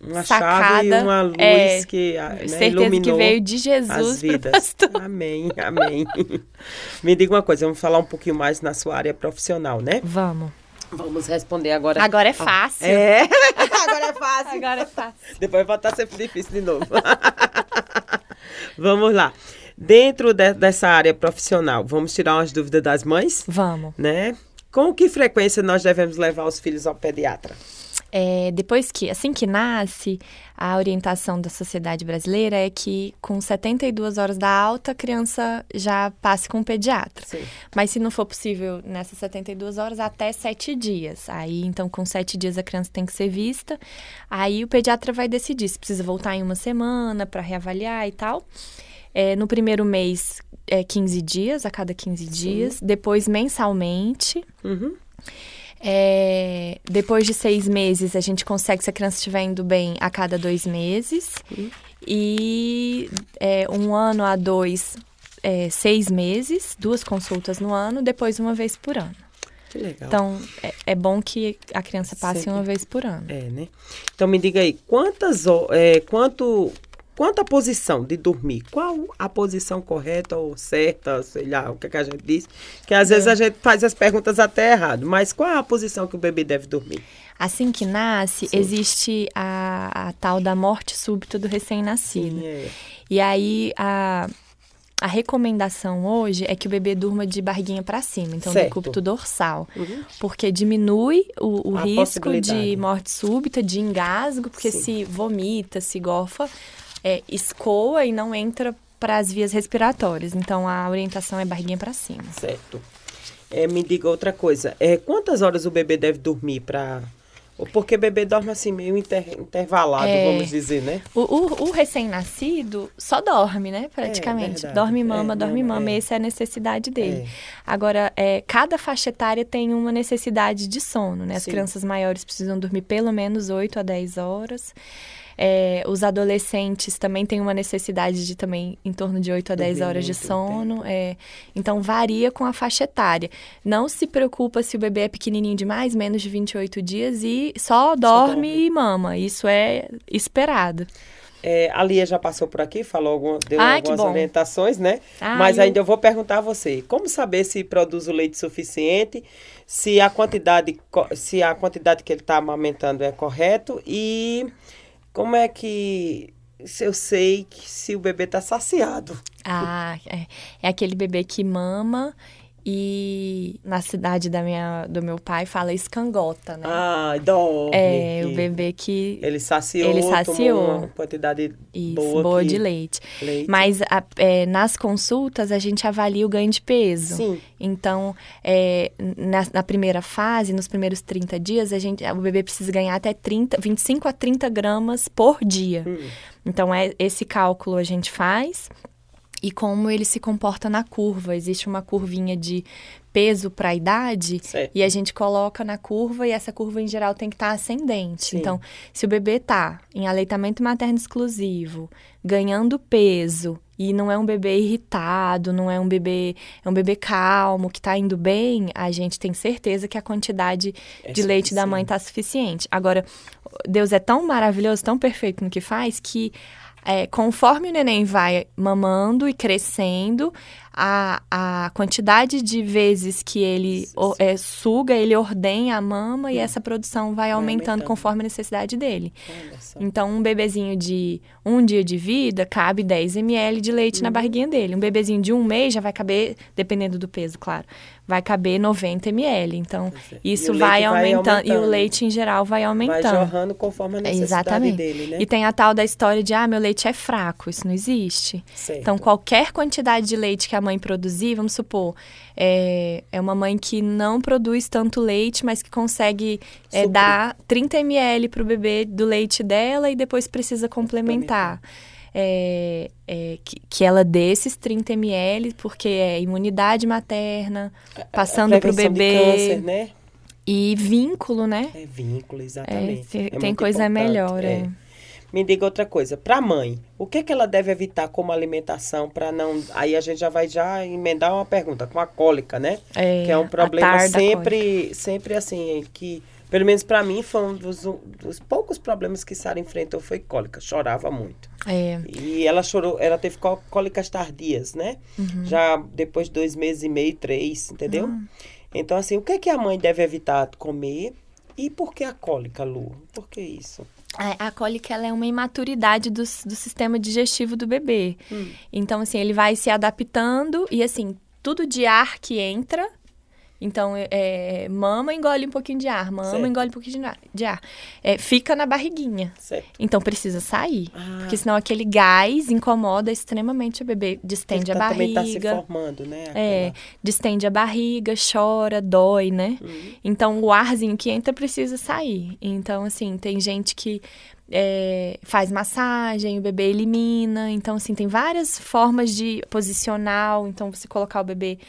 Uma Sacada, chave e uma luz é, que ah, né, certeza que iluminou veio de as Jesus pro vidas. Amém, amém. <laughs> Me diga uma coisa, vamos falar um pouquinho mais na sua área profissional, né? Vamos. Vamos responder agora. Agora é fácil. É, <laughs> agora é fácil. Agora é fácil. Depois vai estar sempre difícil de novo. <laughs> vamos lá. Dentro de- dessa área profissional, vamos tirar umas dúvidas das mães, Vamos. né? Com que frequência nós devemos levar os filhos ao pediatra? É, depois que, assim que nasce, a orientação da sociedade brasileira é que com 72 horas da alta, a criança já passe com o pediatra. Sim. Mas se não for possível nessas 72 horas, até sete dias. Aí, então, com sete dias a criança tem que ser vista. Aí o pediatra vai decidir se precisa voltar em uma semana para reavaliar e tal. É, no primeiro mês, é 15 dias, a cada 15 dias. Depois, mensalmente. Uhum. É, depois de seis meses, a gente consegue, se a criança estiver indo bem, a cada dois meses. E é, um ano a dois, é, seis meses, duas consultas no ano, depois uma vez por ano. Que legal. Então, é, é bom que a criança passe Sempre. uma vez por ano. É, né? Então me diga aí, quantas é, quanto quanto a posição de dormir? Qual a posição correta ou certa, sei lá, o que, é que a gente diz? Que às vezes a gente faz as perguntas até errado, mas qual é a posição que o bebê deve dormir? Assim que nasce, Sim. existe a, a tal da morte súbita do recém-nascido. é. E aí, a, a recomendação hoje é que o bebê durma de barriguinha para cima, então Certo. decúbito dorsal, Uhum. porque diminui o, o risco de morte súbita, de engasgo, porque Sim. se vomita, se gofa, é, escoa e não entra para as vias respiratórias. Então a orientação é barriguinha para cima. Certo. É, me diga outra coisa. É, quantas horas o bebê deve dormir para. Porque bebê dorme assim, meio inter- intervalado, É. vamos dizer, né? O, o- o recém-nascido só dorme, né? Praticamente. verdade. dorme mama, É, dorme mama. é. Essa é a necessidade dele. É. Agora, é, cada faixa etária tem uma necessidade de sono, né? As Sim. crianças maiores precisam dormir pelo menos 8 a 10 horas. É, os adolescentes também têm uma necessidade de também em torno de 8 a 10 Dormir horas de sono. é. então, varia com a faixa etária. Não se preocupa se o bebê é pequenininho demais, menos de 28 dias, e só dorme, dorme. e mama. Isso é esperado. É, a Lia já passou por aqui, falou alguma, deu Ai, algumas orientações, né? Ah, Mas eu- ainda eu vou perguntar a você, como saber se produz o leite suficiente, se a quantidade, se a quantidade que ele está amamentando é correto e como é que eu sei que se o bebê está saciado? Ah, é, é aquele bebê que mama e na cidade da minha, do meu pai fala escangota, né? Ah, dorme. é, o bebê que Ele saciou, Ele saciou. uma quantidade isso, boa, boa, de leite. leite. Mas a- é, nas consultas a gente avalia o ganho de peso. Sim, Então, é, na, na primeira fase, nos primeiros 30 dias, a gente, o bebê precisa ganhar até 30, 25 a 30 gramas por dia. Hum. Então, é, esse cálculo a gente faz e como ele se comporta na curva. Existe uma curvinha de peso para a idade certo. e a gente coloca na curva e essa curva em geral tem que estar ascendente. Sim. Então, se o bebê tá em aleitamento materno exclusivo, ganhando peso e não é um bebê irritado, não é um bebê, é um bebê calmo, que tá indo bem, a gente tem certeza que a quantidade É de leite da mãe suficiente. tá suficiente. Agora, Deus é tão maravilhoso, tão perfeito no que faz que é, conforme o neném vai mamando e crescendo, a, a quantidade de vezes que ele o- é, suga, ele ordenha a mama e essa produção vai aumentando, aumentando. conforme a necessidade dele. Então, um bebezinho de um dia de vida cabe 10 ml de leite Uhum. na barriguinha dele. Um bebezinho de um mês já vai caber, dependendo do peso, claro, vai caber 90 ml. Então, é. Isso vai, vai aumentando. E o aumentando. leite, em geral, vai Vai aumentando. jorrando conforme a necessidade Exatamente. dele, né? E tem a tal da história de, ah, meu leite é fraco. Isso não existe. Certo. Então, qualquer quantidade de leite que a mãe produzir, vamos supor, é, é uma mãe que não produz tanto leite, mas que consegue é, dar 30 ml para o bebê do leite dela e depois precisa complementar. É, é, que, que ela dê esses 30 ml, porque é imunidade materna, passando para o bebê câncer, né? e vínculo, né? É vínculo, É, exatamente. tem É tem coisa importante, melhor, é. Me diga outra coisa. Para a mãe, o que, que ela deve evitar como alimentação para não. Aí a gente já vai já emendar uma pergunta com a cólica, né? É, que é um problema sempre, sempre assim, que, pelo menos para mim, foi um dos, dos poucos problemas que Sara enfrentou foi cólica. Chorava muito. É, E ela chorou, ela teve có- cólicas tardias, né? Uhum. Já depois de dois meses e meio, três, entendeu? Ah. Então, assim, o que, que a mãe deve evitar comer? E por que a cólica, Lu? Por que isso? A, a cólica ela é uma imaturidade do, do sistema digestivo do bebê. Hum. Então, assim, ele vai se adaptando e, assim, tudo de ar que entra. Então, é, é, mama, engole um pouquinho de ar, mama, Certo. engole um pouquinho de ar. De ar. É, fica na barriguinha. Certo. Então, precisa sair. Ah, Porque senão aquele gás incomoda extremamente o bebê. Distende a tá- também tá se barriga. formando, né? É, aquela- distende a barriga, chora, dói, né? Uhum. Então, o arzinho que entra precisa sair. Então, assim, tem gente que é, faz massagem, o bebê elimina. Então, assim, tem várias formas de posicional. Então, você colocar o bebê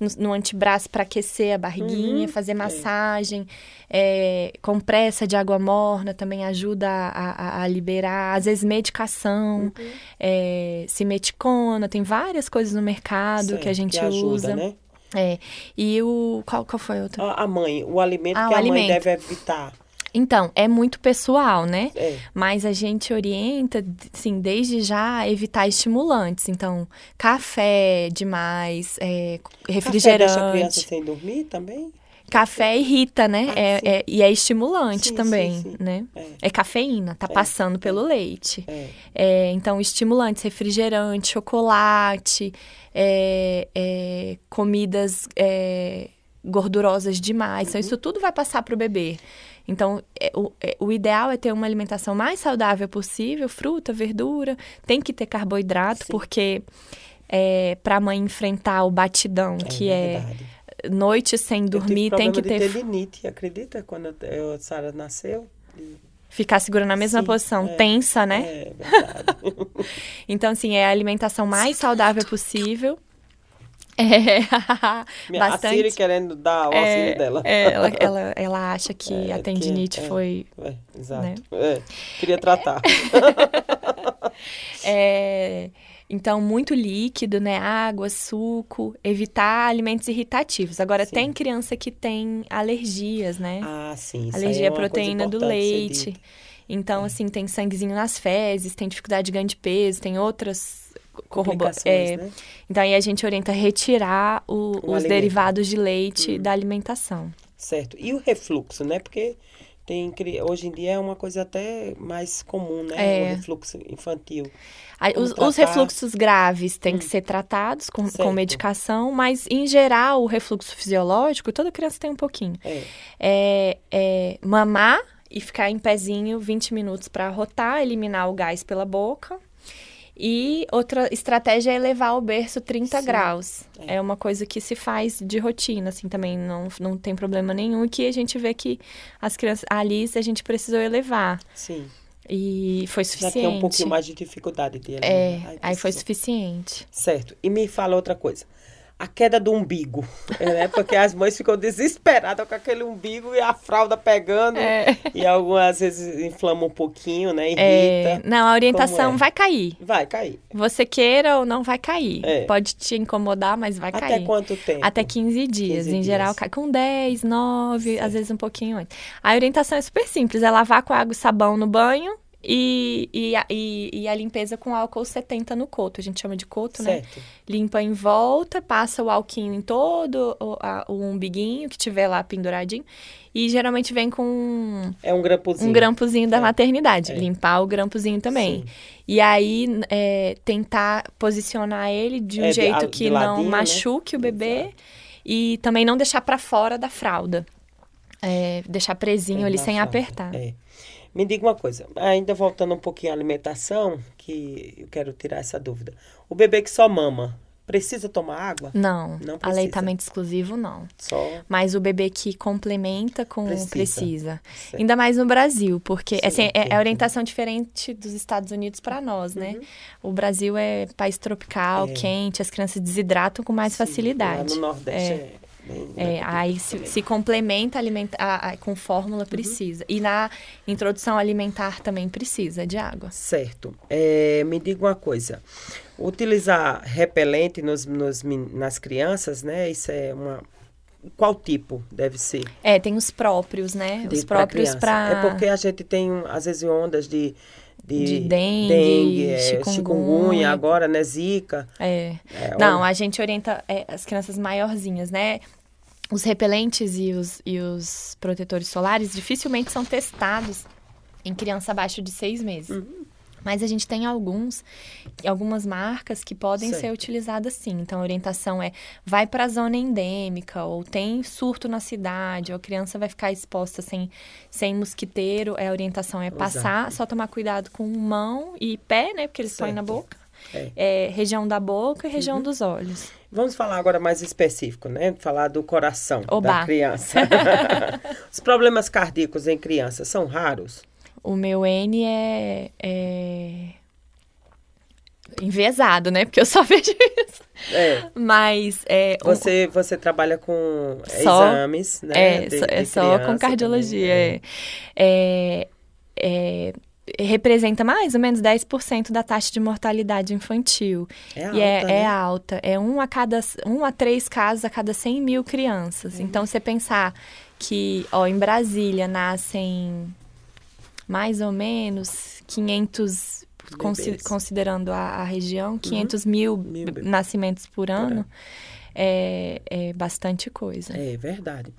no, no antebraço para aquecer a barriguinha, Uhum, fazer massagem. É, compressa de água morna também ajuda a, a- a liberar. Às vezes, medicação, Uhum. é, simeticona. Tem várias coisas no mercado que a gente ajuda, usa. né? É. E o. Qual, qual foi outro? A mãe, o alimento Ah, que o a mãe alimento. deve evitar. Então, é muito pessoal, né? É, Mas a gente orienta, assim, desde já evitar estimulantes. Então, café demais, é, Café deixa a criança refrigerante. sem dormir também? Café irrita, né? Ah, É- é- e é estimulante Sim, também, sim, sim. né? É. É cafeína, tá passando pelo leite. É. É, então, estimulantes, refrigerante, chocolate, é, é, comidas é, gordurosas demais. Então, isso tudo vai passar para o bebê. Então, é, o, é, o ideal é ter uma alimentação mais saudável possível, fruta, verdura, tem que ter carboidrato, Sim. porque para a mãe enfrentar o batidão, que é, verdade. noite sem dormir, tem que problema ter de tendinite, acredita? Quando eu- a Sara nasceu. ficar segurando na mesma Sim, posição, é. tensa, né? É verdade. <laughs> Então, assim, é a alimentação mais saudável possível. É, <laughs> Minha, A Siri bastante. querendo dar o É, auxílio dela. é, ela, <laughs> ela, ela acha que É, a que- tendinite é. foi. É, exato. Né? É, queria tratar. <laughs> é, então, muito líquido, né? Água, suco, evitar alimentos irritativos. Agora, Sim. tem criança que tem alergias, né? Ah, sim. Alergia à proteína do leite. Então, assim, tem sanguezinho nas fezes, tem dificuldade de ganho de peso, tem outras corrobo- Complicações, é, né? Então aí a gente orienta a retirar o- os alimento. derivados de leite Hum. da alimentação. Certo. E o refluxo, né? Porque tem, hoje em dia é uma coisa até mais comum, né? É. O refluxo infantil. Aí, os, os refluxos graves têm que ser tratados com, Certo. com medicação, mas em geral o refluxo fisiológico, toda criança tem um pouquinho. É. É, é mamar e ficar em pezinho 20 minutos para rotar, eliminar o gás pela boca. E outra estratégia é elevar o berço 30 Sim. graus. É. É. uma coisa que se faz de rotina, assim, também não, não tem problema nenhum. E que a gente vê que as crianças. A Alice a gente precisou elevar. Sim. E foi Já suficiente. tem um pouquinho mais de dificuldade dele. É, né? aí foi suficiente. Certo. E me fala outra coisa. A queda do umbigo, né? Porque as mães ficam desesperadas com aquele umbigo e a fralda pegando. É. E algumas vezes inflama um pouquinho, né? Irrita. É, não, a orientação é? vai cair. Vai cair. Você queira ou não vai cair. É. Pode te incomodar, mas vai Até cair. quanto tempo? Até 15 dias. 15 em geral, dias. cai com 10, 9, Certo. às vezes um pouquinho antes. A orientação é super simples: é lavar com água e sabão no banho e, e, a- e, e a limpeza com álcool 70 no coto. A gente chama de coto, né? Certo. Limpa em volta, passa o alquinho em todo o, a- o umbiguinho que tiver lá penduradinho. E geralmente vem com É um grampozinho. um grampozinho da É. maternidade. É. Limpar o grampozinho também. Sim. E aí, é, tentar posicionar ele de um É, de- jeito a- de que ladinho, não né? machuque o bebê. Exato. E também não deixar pra fora da fralda. É, deixar presinho ali sem apertar. É. Me diga uma coisa, ainda voltando um pouquinho à alimentação, que eu quero tirar essa dúvida. O bebê que só mama, precisa tomar água? Não, Não precisa. aleitamento exclusivo não. Só. Mas o bebê que complementa com Precisa. precisa. Ainda mais no Brasil, porque Sim, assim, é, é orientação diferente dos Estados Unidos para nós, né? O Brasil é país tropical, Uhum. É. quente, as crianças desidratam com mais Sim, facilidade. Lá no Nordeste é. bem- É, bem aí se, se complementa alimenta, a- a- com Uhum. fórmula, precisa. E na introdução alimentar também precisa de água. Certo. É, me diga uma coisa. Utilizar repelente nos, nos nas crianças, né? Isso é uma. Qual tipo deve ser? É, tem os próprios, né? de- os próprios para. É porque a gente tem, às vezes, ondas de. De, De dengue, é, chikungunya. chikungunya, agora, né? Zika. É. É, Não, olha- a gente orienta é, as crianças maiorzinhas, né? Os repelentes e os, e os protetores solares dificilmente são testados em criança abaixo de seis meses. Uhum. Mas a gente tem alguns, algumas marcas que podem ser Certo. utilizadas sim. Então, a orientação é vai para a zona endêmica, ou tem surto na cidade, ou a criança vai ficar exposta sem, sem mosquiteiro. A orientação é passar, só tomar cuidado com mão e pé, né? Porque eles põem na Certo. boca. É. É, região da boca e região Uhum. dos olhos. Vamos falar agora mais específico, né? Falar do coração Oba. da criança. <laughs> Os problemas cardíacos em crianças são raros? O meu N é, é enviesado, né? Porque eu só <laughs> vejo isso. É. Mas é, um- Você, você trabalha com Só- exames, né? é, de- só, é de só com cardiologia. É. É, é, representa mais ou menos 10% da taxa de mortalidade infantil. É e alta, é, né? é alta. É um a cada um a três casos a cada 100 mil crianças. Uhum. Então, você pensar que ó, em Brasília nascem mais ou menos 500, consi- Bebês. considerando a, a região, 500 mil, Mil bebês. nascimentos por ano. ano. é, é bastante coisa. É verdade.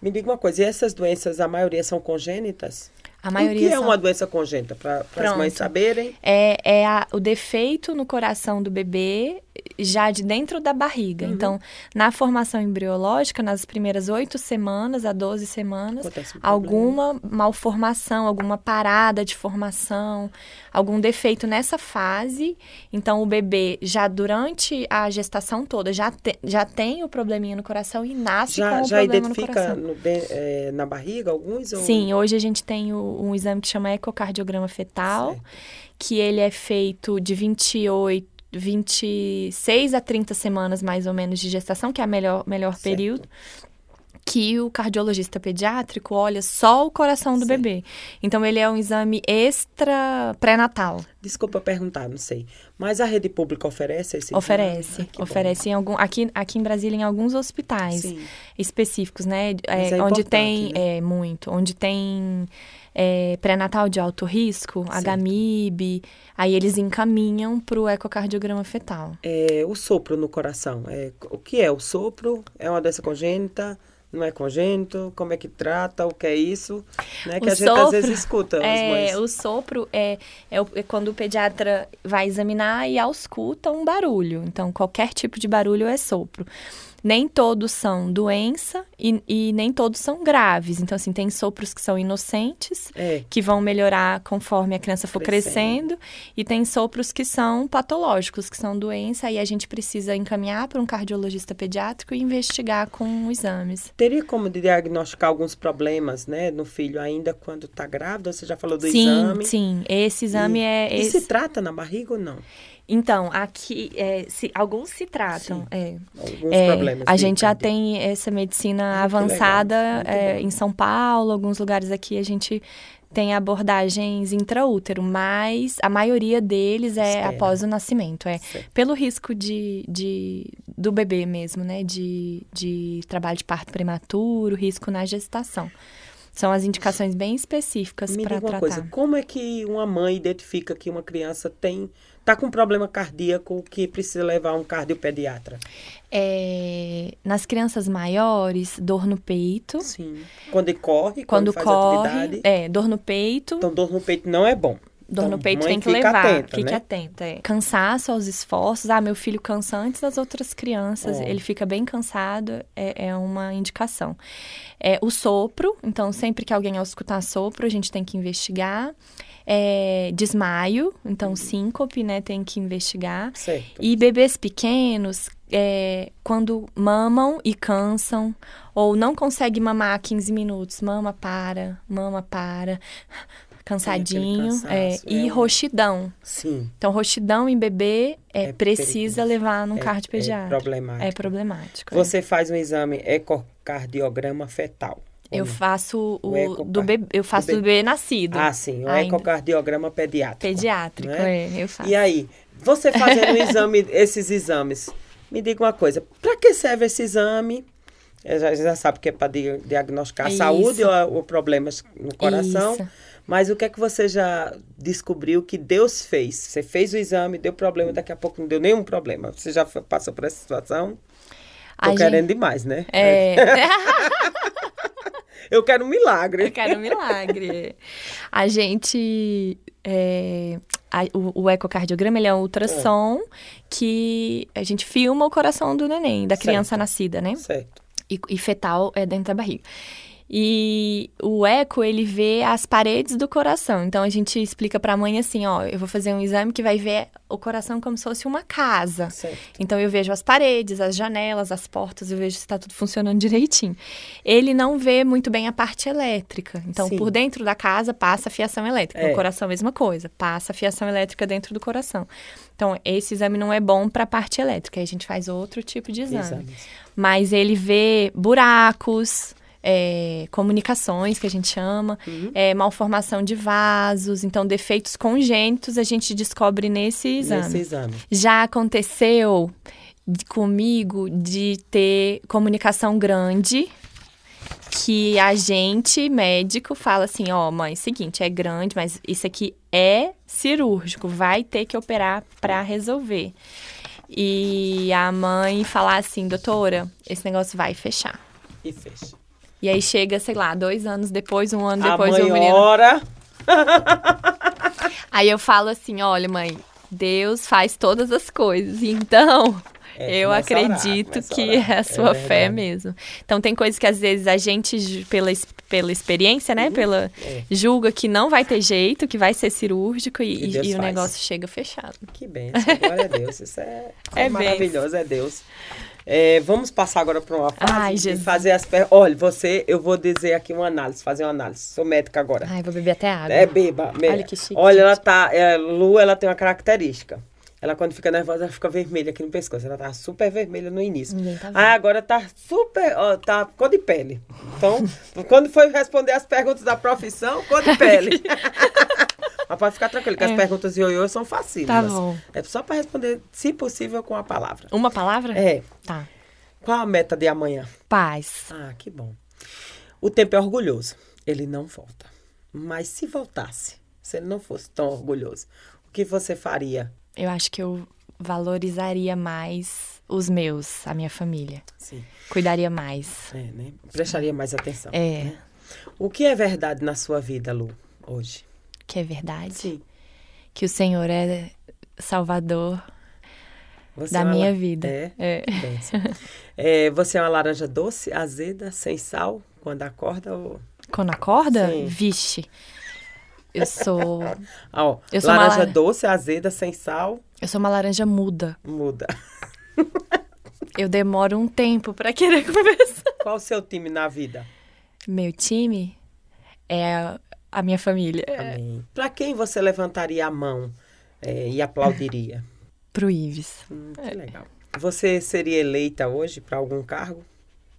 Me diga uma coisa, e essas doenças, a maioria são congênitas? A maioria o que é são- uma doença congênita? Para as mães saberem. É, é a- o defeito no coração do bebê já de dentro da barriga. Uhum. Então, na formação embriológica, nas primeiras oito semanas a 12 semanas, Acontece um problema. alguma malformação, alguma parada de formação, algum defeito nessa fase. Então, o bebê já durante a gestação toda já, te- já tem o probleminha no coração e nasce Já, com o já problema no identifica coração. no de- é, na barriga alguns? Ou... Sim, hoje a gente tem o- um exame que chama ecocardiograma fetal, Certo. que ele é feito de 28, 26 a 30 semanas mais ou menos de gestação, que é o melhor, melhor Certo. período. Que o cardiologista pediátrico olha só o coração do bebê. Então, ele é um exame extra pré-natal. Desculpa perguntar, não sei. Mas a rede pública oferece esse? Oferece. Ah, que bom. oferece em algum. Aqui, aqui em Brasília, em alguns hospitais. Sim. específicos, né? É, é onde tem, né? é, muito, onde tem é, pré-natal de alto risco, Certo. HMIB, aí eles encaminham para o ecocardiograma fetal. É, o sopro no coração. É, o que é o sopro? É uma doença congênita? Não é congênito? Como é que trata? O que é isso? Né? Que O a gente às sopro vezes escuta É, o sopro é, é, é quando o pediatra vai examinar e ausculta um barulho. Então, qualquer tipo de barulho é sopro. Nem todos são doença e, e nem todos são graves. Então, assim, tem sopros que são inocentes, É, que vão melhorar conforme a criança for Crescendo. crescendo. E tem sopros que são patológicos, que são doença, aí a gente precisa encaminhar para um cardiologista pediátrico e investigar com exames. Teria como diagnosticar alguns problemas, né, no filho ainda quando está grávida? Você já falou do sim, exame. sim. Esse exame E- é. E esse- se trata na barriga ou não? Então, aqui, é, se, alguns se tratam. Sim. é. Alguns É, problemas. a gente já tem essa medicina que avançada legal, muito é, em São Paulo, alguns lugares aqui a gente tem abordagens intraútero, mas a maioria deles é após o nascimento, é Certo. pelo risco de, de do bebê mesmo, né, de, de trabalho de parto prematuro, risco na gestação. São as indicações bem específicas para tratar. coisa, como é que uma mãe identifica que uma criança tem tá com problema cardíaco que precisa levar um cardiopediatra? É, nas crianças maiores, dor no peito, Sim. Quando corre, quando quando, faz corre, atividade. é, dor no peito, Então, dor no peito não é bom. Dor Então, no peito tem que levar. atenta, fique né? atenta. É. Cansaço aos esforços. Ah, meu filho cansa antes das outras crianças. Ó. Ele fica bem cansado. É, é uma indicação. É, o sopro. Então, sempre que alguém escutar sopro, a gente tem que investigar. É, desmaio. Então, síncope, né? Tem que investigar. Certo. E bebês pequenos, é, quando mamam e cansam, ou não consegue mamar 15 minutos, mama para, mama para, <laughs> cansadinho, é, e é um- roxidão. Sim. Então, roxidão em bebê é, É precisa perigoso. levar num É- cardiopediatra. É problemático. É problemático. é. Você faz um exame ecocardiograma fetal. Eu faço o, O do bebê, eu faço do do bebê nascido. Ah, sim, o Ainda. ecocardiograma pediátrico. Pediátrico, né? é, eu faço. E aí, você fazendo um <laughs> exame, esses exames, me diga uma coisa, para que serve esse exame? É, Já, já sabe que é para diagnosticar a saúde ou, ou problemas no coração. Isso. Mas o que é que você já descobriu que Deus fez? Você fez o exame, deu problema, daqui a pouco não deu nenhum problema. Você já passou por essa situação? A Tô gente- querendo demais, né? É. <laughs> <laughs> <laughs> Eu quero um milagre. Eu quero um milagre. A gente. é, a- o, o ecocardiograma ele é um ultrassom que a gente filma o coração do neném, da criança Certo. nascida, né? Certo. E, e fetal é dentro da barriga. E o eco, ele vê as paredes do coração. Então, a gente explica pra mãe assim, ó, eu vou fazer um exame que vai ver o coração como se fosse uma casa. Certo. Então eu vejo as paredes, as janelas, as portas, eu vejo se está tudo funcionando <laughs> direitinho. Ele não vê muito bem a parte elétrica. Então, Sim. por dentro da casa passa a fiação elétrica. É. No coração, a mesma coisa. Passa a fiação elétrica dentro do coração. Então, esse exame não é bom para a parte elétrica. Aí a gente faz outro tipo de exame. Exames. Mas ele vê buracos. É, comunicações, que a gente chama, Uhum. é, malformação de vasos, então defeitos congênitos a gente descobre nesse exame. Nesse exame. Já aconteceu de- comigo de ter comunicação grande que a gente, médico, fala assim, ó, mãe, seguinte, é grande, mas isso aqui é cirúrgico, vai ter que operar para resolver. E a mãe falar assim, doutora, esse negócio vai fechar. E fecha. E aí chega, sei lá, dois anos depois, um ano depois, o menino. ora. <laughs> <laughs> Aí eu falo assim, olha, mãe, Deus faz todas as coisas. Então, É, eu orar, acredito a que orar. é a sua É fé mesmo. Então tem coisas que às vezes a gente, pela, pela experiência, né? Pela, É. julga que não vai ter jeito, que vai ser cirúrgico E e, e o negócio chega fechado. Que bênção, glória a Deus. Isso é, É maravilhoso, é Deus. É, vamos passar agora para uma fase Ai, Jesus. fazer as perguntas. Olha, você, eu vou dizer aqui uma análise, fazer uma análise. Sou médica agora. Ai, vou beber até água. É, beba. me- Olha que chique, Olha, ela tá. É, Lu, ela tem uma característica. Ela, quando fica nervosa, ela fica vermelha aqui no pescoço. Ela tá super vermelha no início. Ninguém tá vendo. Ah, agora tá super. Ó, tá cor de pele. Então, quando foi responder as perguntas da profissão, cor de <laughs> pele. <laughs> Mas pode ficar tranquilo, que as É. perguntas de ioiô são facílimas. Tá bom. É só para responder, se possível, com a palavra. Uma palavra? É. Tá. Qual a meta de amanhã? Paz. Ah, que bom. O tempo é orgulhoso. Ele não volta. Mas se voltasse, se ele não fosse tão orgulhoso, o que você faria? Eu acho que eu valorizaria mais os meus, a minha família. Sim. Cuidaria mais. É, né? Prestaria mais atenção. É. né? O que é verdade na sua vida, Lu, hoje? Que é verdade. Sim. Que o Senhor é salvador Você da é minha la- vida. É. É. É, você é uma laranja doce, azeda, sem sal, quando acorda ou... Quando acorda, Sim. vixe. Eu sou. <laughs> Ó, Eu sou laranja lara- doce, azeda, sem sal, Eu sou uma laranja muda. muda. Eu demoro um tempo pra querer <laughs> conversar. Qual o seu time na vida? Meu time é a- minha família. Amém. Para quem você levantaria a mão é, e aplaudiria? <laughs> Pro Ives. Hum, É. que legal. Você seria eleita hoje para algum cargo?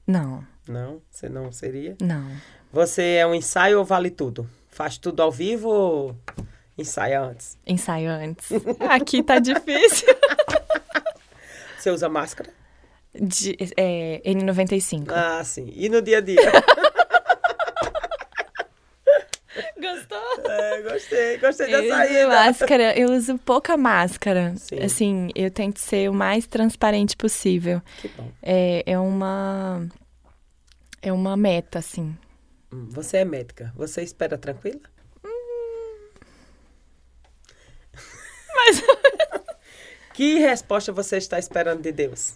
Não, Não, você não seria. não. Você é um ensaio ou vale tudo? Faz tudo ao vivo ou ensaia antes? Ensaio antes. <laughs> Aqui tá difícil. <laughs> Você usa máscara? De, é, N95. Ah, sim. E no dia a dia? Gostou? É, gostei, gostei da Eu uso máscara, eu uso pouca máscara. Sim. Assim, eu tento ser o mais transparente possível. Que bom. É, é uma. É uma meta, assim. Hum, Você é médica. Você espera tranquila? <laughs> Mas. <laughs> Que resposta você está esperando de Deus?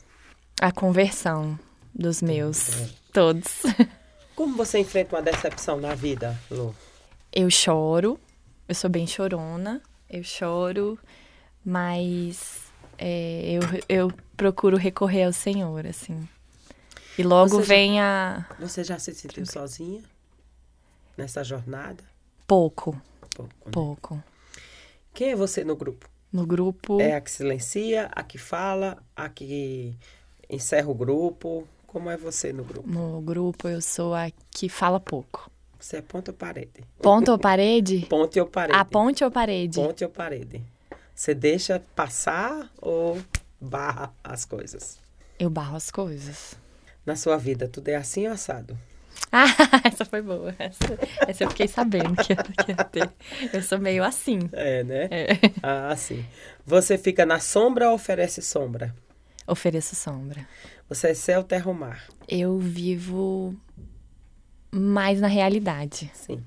A conversão dos meus. Todos. <laughs> Como você enfrenta uma decepção na vida, Lu? Eu choro. Eu sou bem chorona. Eu choro. Mas. é, eu, eu procuro recorrer ao Senhor, assim. E logo Você já- vem a. Você já se sentiu sozinha nessa jornada? Pouco, Pouco, né? pouco. Quem é você no grupo? No grupo. É a que silencia, a que fala, a que encerra o grupo? Como é você no grupo? No grupo eu sou a que fala pouco. Você é ponte ou parede? Ponto ou parede? <laughs> Ponte ou parede? A ponte ou parede? Ponte ou parede? Você deixa passar ou barra as coisas? Eu barro as coisas. Na sua vida, tudo é assim ou assado? <laughs> Ah, essa foi boa. Essa, essa eu fiquei sabendo que ia, ter. Eu sou meio assim. É, né? É. Ah, sim. Você fica na sombra ou oferece sombra? Ofereço sombra. Você é céu, terra ou mar? Eu vivo mais na realidade. Sim.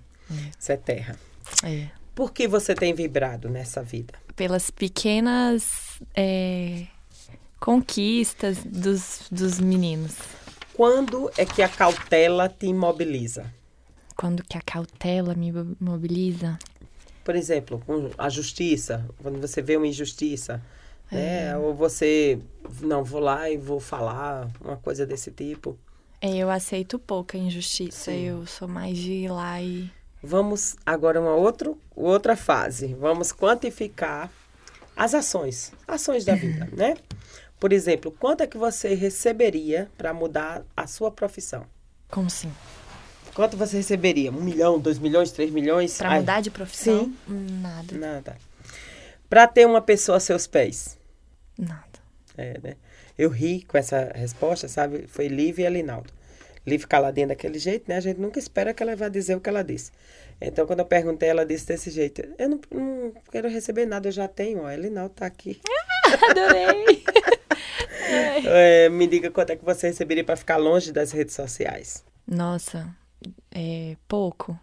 Você é terra. É. Por que você tem vibrado nessa vida? Pelas pequenas é, conquistas dos, dos meninos. Quando é que a cautela te imobiliza? Quando que a cautela me mo- mobiliza. Por exemplo, a justiça, quando você vê uma injustiça, né? Ou você, não, vou lá e vou falar uma coisa desse tipo. É, eu aceito pouca injustiça. Sim. Eu sou mais de ir lá e. Vamos agora uma outro, outra fase. Vamos quantificar as ações, ações da vida, <laughs> né? Por exemplo, quanto é que você receberia para mudar a sua profissão? Como assim? Quanto você receberia? Um milhão, dois milhões, três milhões? Ai, mudar de profissão? sim. Hum, Nada. Nada. Para ter uma pessoa a seus pés? Nada. É, né? Eu ri com essa resposta, sabe? Foi Liv e Elinaldo. Liv caladinha daquele jeito, né? A gente nunca espera que ela vá dizer o que ela disse. Então, quando eu perguntei, ela disse desse jeito. Eu não, não quero receber nada, eu já tenho, ó. Elinaldo tá aqui. Adorei! <laughs> É, me diga quanto é que você receberia para ficar longe das redes sociais. Nossa, é pouco.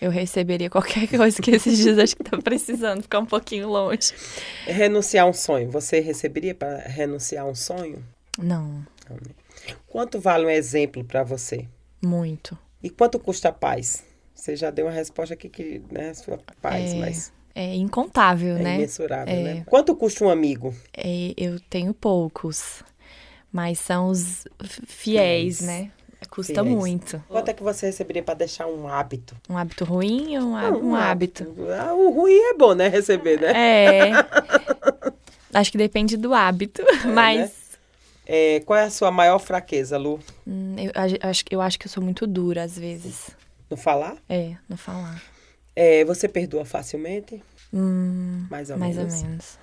Eu receberia qualquer <laughs> coisa que esses dias acho que tá precisando ficar um pouquinho longe. Renunciar um sonho. Você receberia para renunciar um sonho? Não, Quanto vale um exemplo para você? muito. E quanto custa a paz? Você já deu uma resposta aqui que, né, sua paz, É, mas É incontável, é né? imensurável, É. né? Quanto custa um amigo? É, eu tenho poucos, mas são os Fiéis. né? Custa muito. Quanto é que você receberia para deixar um hábito? Um hábito ruim ou um, um hábito? Ah, o ruim é bom, né? Receber, né? É. <laughs> Acho que depende do hábito, mas É, qual é a sua maior fraqueza, Lu? hum, eu, acho, eu acho que eu sou muito dura às vezes. No falar? É, não falar. É, você perdoa facilmente? Hum, Mais ou mais menos. ou menos.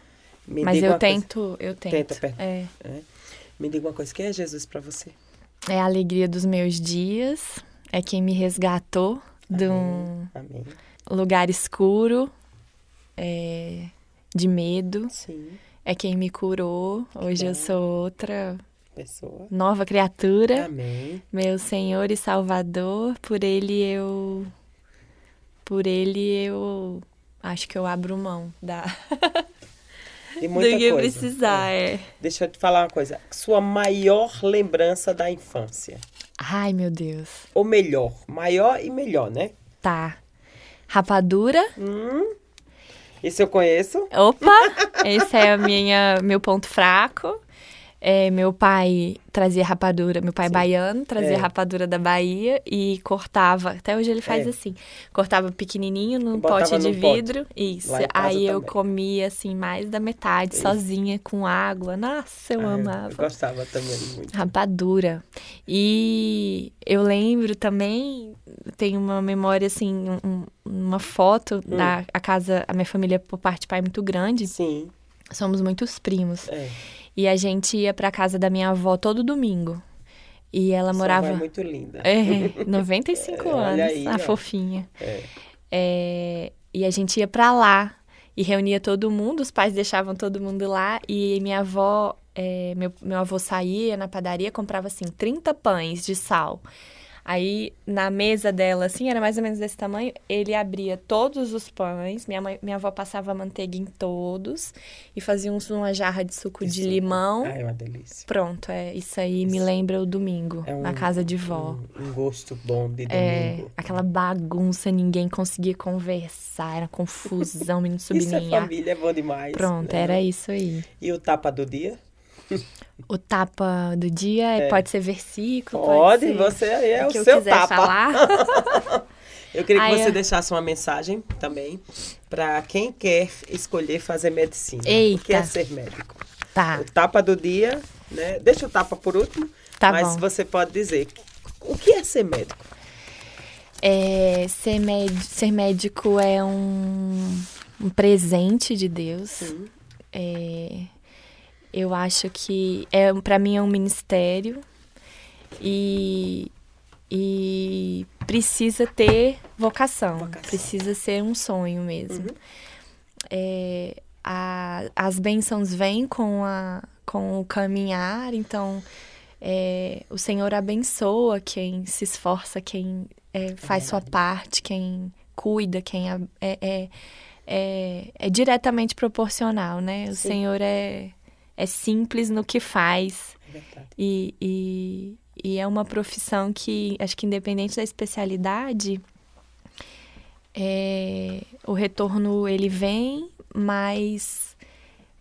Me Mas eu uma coisa- tento, eu tento. Tenta per- É. Me diga uma coisa, quem é Jesus para você? É a alegria dos meus dias, é quem me resgatou de um Amém. lugar escuro, é, de medo. Sim, É quem me curou. Hoje eu sou outra pessoa. nova criatura. Amém. Meu Senhor e Salvador. Por ele eu. Por ele eu. Acho que eu abro mão da, <laughs> E muita do que coisa. precisar. É. Deixa eu te falar uma coisa. Sua maior lembrança da infância. Ai, meu Deus. Ou melhor, maior e melhor, né? Tá. Rapadura. Hum. Isso eu conheço. Opa! Esse é a minha, meu ponto fraco. É, meu pai trazia rapadura, meu pai Sim. baiano trazia É. rapadura da Bahia e cortava. Até hoje ele faz É. assim: cortava pequenininho num pote de num pote. vidro. Isso. Aí eu também. comia assim mais da metade, Isso. sozinha, com água. Nossa, eu Ah, amava. Eu gostava também muito. Rapadura. E eu lembro também, tem uma memória assim, um- uma foto Hum. da a casa, a minha família por parte de pai é muito grande. Sim. Somos muitos primos. É. E a gente ia pra casa da minha avó todo domingo. E ela morava. avó é muito linda. É, <laughs> 95 É, anos, aí, a ó. fofinha. É. É, e a gente ia pra lá e reunia todo mundo, os pais deixavam todo mundo lá e minha avó, é, meu, meu avô saía na padaria, comprava assim 30 pães de sal. Aí na mesa dela, assim, era mais ou menos desse tamanho, ele abria todos os pães, minha, mãe, minha avó passava manteiga em todos e fazia uns, uma jarra de suco De limão. Ah, é uma delícia. Pronto, é isso aí me Isso. lembra o domingo, É um- na casa de vó. Um, um gosto bom de É, domingo. aquela bagunça, ninguém conseguia conversar, era confusão, menino <laughs> Isso é sublinhar. família, é bom demais. Pronto, né? era isso aí. E o tapa do dia? <laughs> O tapa do dia é- pode ser versículo, Pode, pode ser você aí é o o que eu seu quiser tapa. falar. <laughs> Eu queria que Aí, você é. deixasse uma mensagem também para quem quer escolher fazer medicina. O Eita. que é ser médico? tá, O tapa do dia, né? Deixa o tapa por último, tá mas bom. você pode dizer o que é ser médico? É, ser, médi- ser médico é um, um presente de Deus. Sim. É, eu acho que é para mim é um ministério e, e precisa ter vocação, Vocação. precisa ser um sonho mesmo. Uhum. É, a- as bênçãos vêm com, a, com o caminhar, então é, o Senhor abençoa quem se esforça, quem é, faz sua parte, quem cuida, quem é, é, é, é diretamente proporcional, né? O Sim. Senhor é, é simples no que faz verdade. e, e, e é uma profissão que, acho que independente da especialidade, é, o retorno ele vem, mas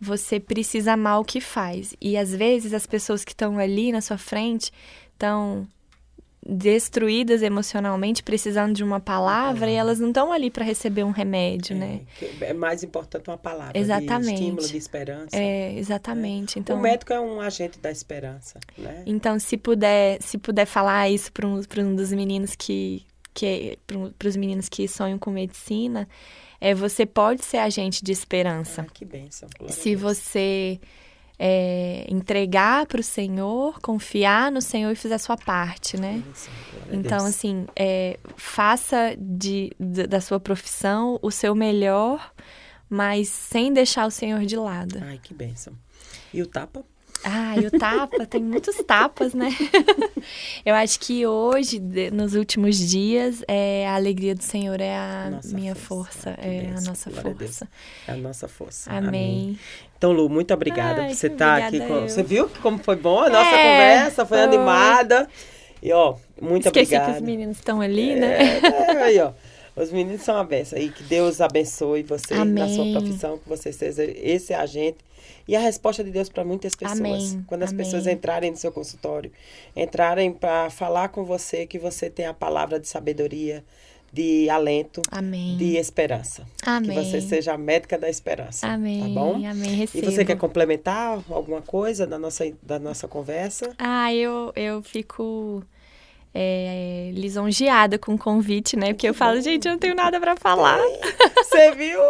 você precisa amar o que faz. E às vezes as pessoas que estão ali na sua frente estão destruídas emocionalmente, precisando de uma palavra, e elas não estão ali para receber um remédio, né? É, que é mais importante uma palavra Exatamente. de estímulo, de esperança. É, exatamente. Então, O médico é um agente da esperança, né? Então, se puder, se puder falar isso para um, pra um dos meninos que, que para os meninos que sonham com medicina, é você pode ser agente de esperança. Ah, que bênção. se Deus. É, entregar para o Senhor, confiar no Senhor e fizer a sua parte, né? Então, assim, é, faça de, d- da sua profissão o seu melhor, mas sem deixar o Senhor de lado. Ai, que bênção. E o tapa? Ah, e o tapa, tem muitos tapas, né? <laughs> Eu acho que hoje, nos últimos dias, é, a alegria do Senhor é a nossa minha força, força é a nossa força. A é a nossa força. Amém. Amém. Então, Lu, muito obrigada Ai, por você estar tá aqui com. Você viu como foi bom a nossa é, conversa? Foi, foi, animada. E, ó, muito Esqueci obrigada. que os meninos estão ali, né? É, aí, ó. <laughs> Os meninos são a benção. E que Deus abençoe você Amém. na sua profissão, que você seja esse agente. E a resposta de Deus para muitas pessoas. Amém. Quando as Amém. pessoas entrarem no seu consultório, entrarem para falar com você, que você tem a palavra de sabedoria, de alento, Amém. de esperança. Amém. Que você seja a médica da esperança. Amém. Tá bom? Amém. Recebo. E você quer complementar alguma coisa da nossa, da nossa conversa? Ah, eu, eu fico é, lisonjeada com o convite, né? Porque eu falo, gente, eu não tenho nada para falar. <laughs> Você viu?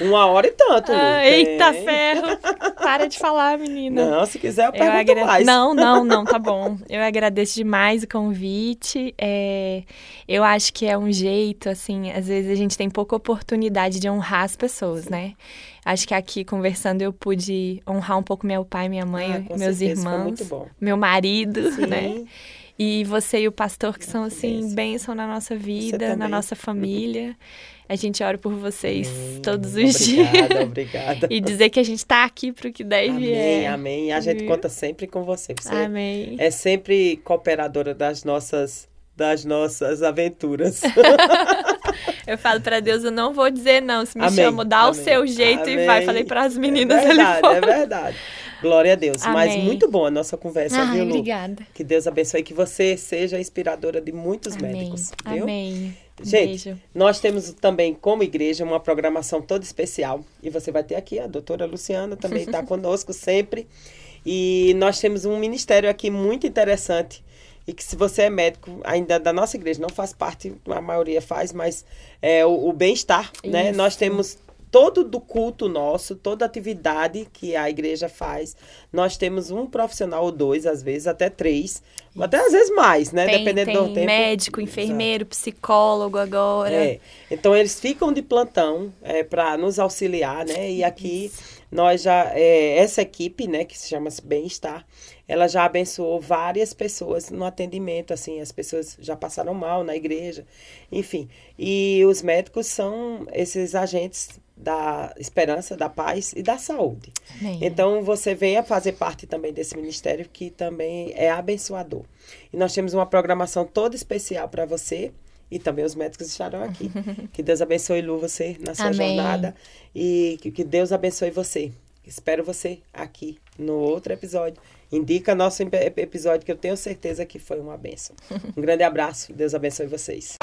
Uma hora e tanto. Ah, eita ferro! Para de falar, menina. Não, se quiser eu pergunto agra... mais. Não, não, <laughs> não, tá bom. Eu agradeço demais o convite. É, eu acho que é um jeito, assim, às vezes a gente tem pouca oportunidade de honrar as pessoas, né? Acho que aqui conversando eu pude honrar um pouco meu pai, minha mãe, ah, meus certeza, irmãos, meu marido, Sim. né? E você e o pastor, que são, assim, bênção na nossa vida, na nossa família. A gente ora por vocês amém. todos os obrigada, dias. Obrigada, E dizer que a gente está aqui para o que deve amém, é. Amém, A gente conta sempre com você. Você amém. é sempre cooperadora das nossas, das nossas aventuras. <laughs> Eu falo para Deus, eu não vou dizer não. Se me amém, chamo, dá o seu jeito e vai. Falei para as meninas é verdade, ali fora. É verdade. Glória a Deus. Amém. Mas muito boa a nossa conversa, Ai, viu, Lu? Obrigada. Que Deus abençoe que você seja inspiradora de muitos Amém. médicos. Viu? Amém. Gente, Beijo. nós temos também, como igreja, uma programação toda especial. E você vai ter aqui, a doutora Luciana também está <laughs> conosco sempre. E nós temos um ministério aqui muito interessante. E que se você é médico, ainda da nossa igreja, não faz parte, a maioria faz, mas é o, o bem-estar, né? Nós temos todo do culto nosso, toda atividade que a igreja faz, nós temos um profissional ou dois, às vezes até três, Isso. até às vezes mais, né? Tem, Dependendo tem do tempo. médico, enfermeiro, Exato. psicólogo agora. É. Então eles ficam de plantão é, para nos auxiliar, né? E aqui Isso. nós já é, essa equipe, né, que se chama Bem-Estar, ela já abençoou várias pessoas no atendimento, assim, as pessoas já passaram mal na igreja, enfim. E os médicos são esses agentes da esperança, da paz e da saúde. Amém. Então você venha fazer parte também desse ministério que também é abençoador. E nós temos uma programação toda especial para você e também os médicos estarão aqui. <laughs> que Deus abençoe Lu você na sua Amém. jornada e que, que Deus abençoe você. Espero você aqui no outro episódio. Indica nosso episódio que eu tenho certeza que foi uma benção. <laughs> Um grande abraço. Deus abençoe vocês.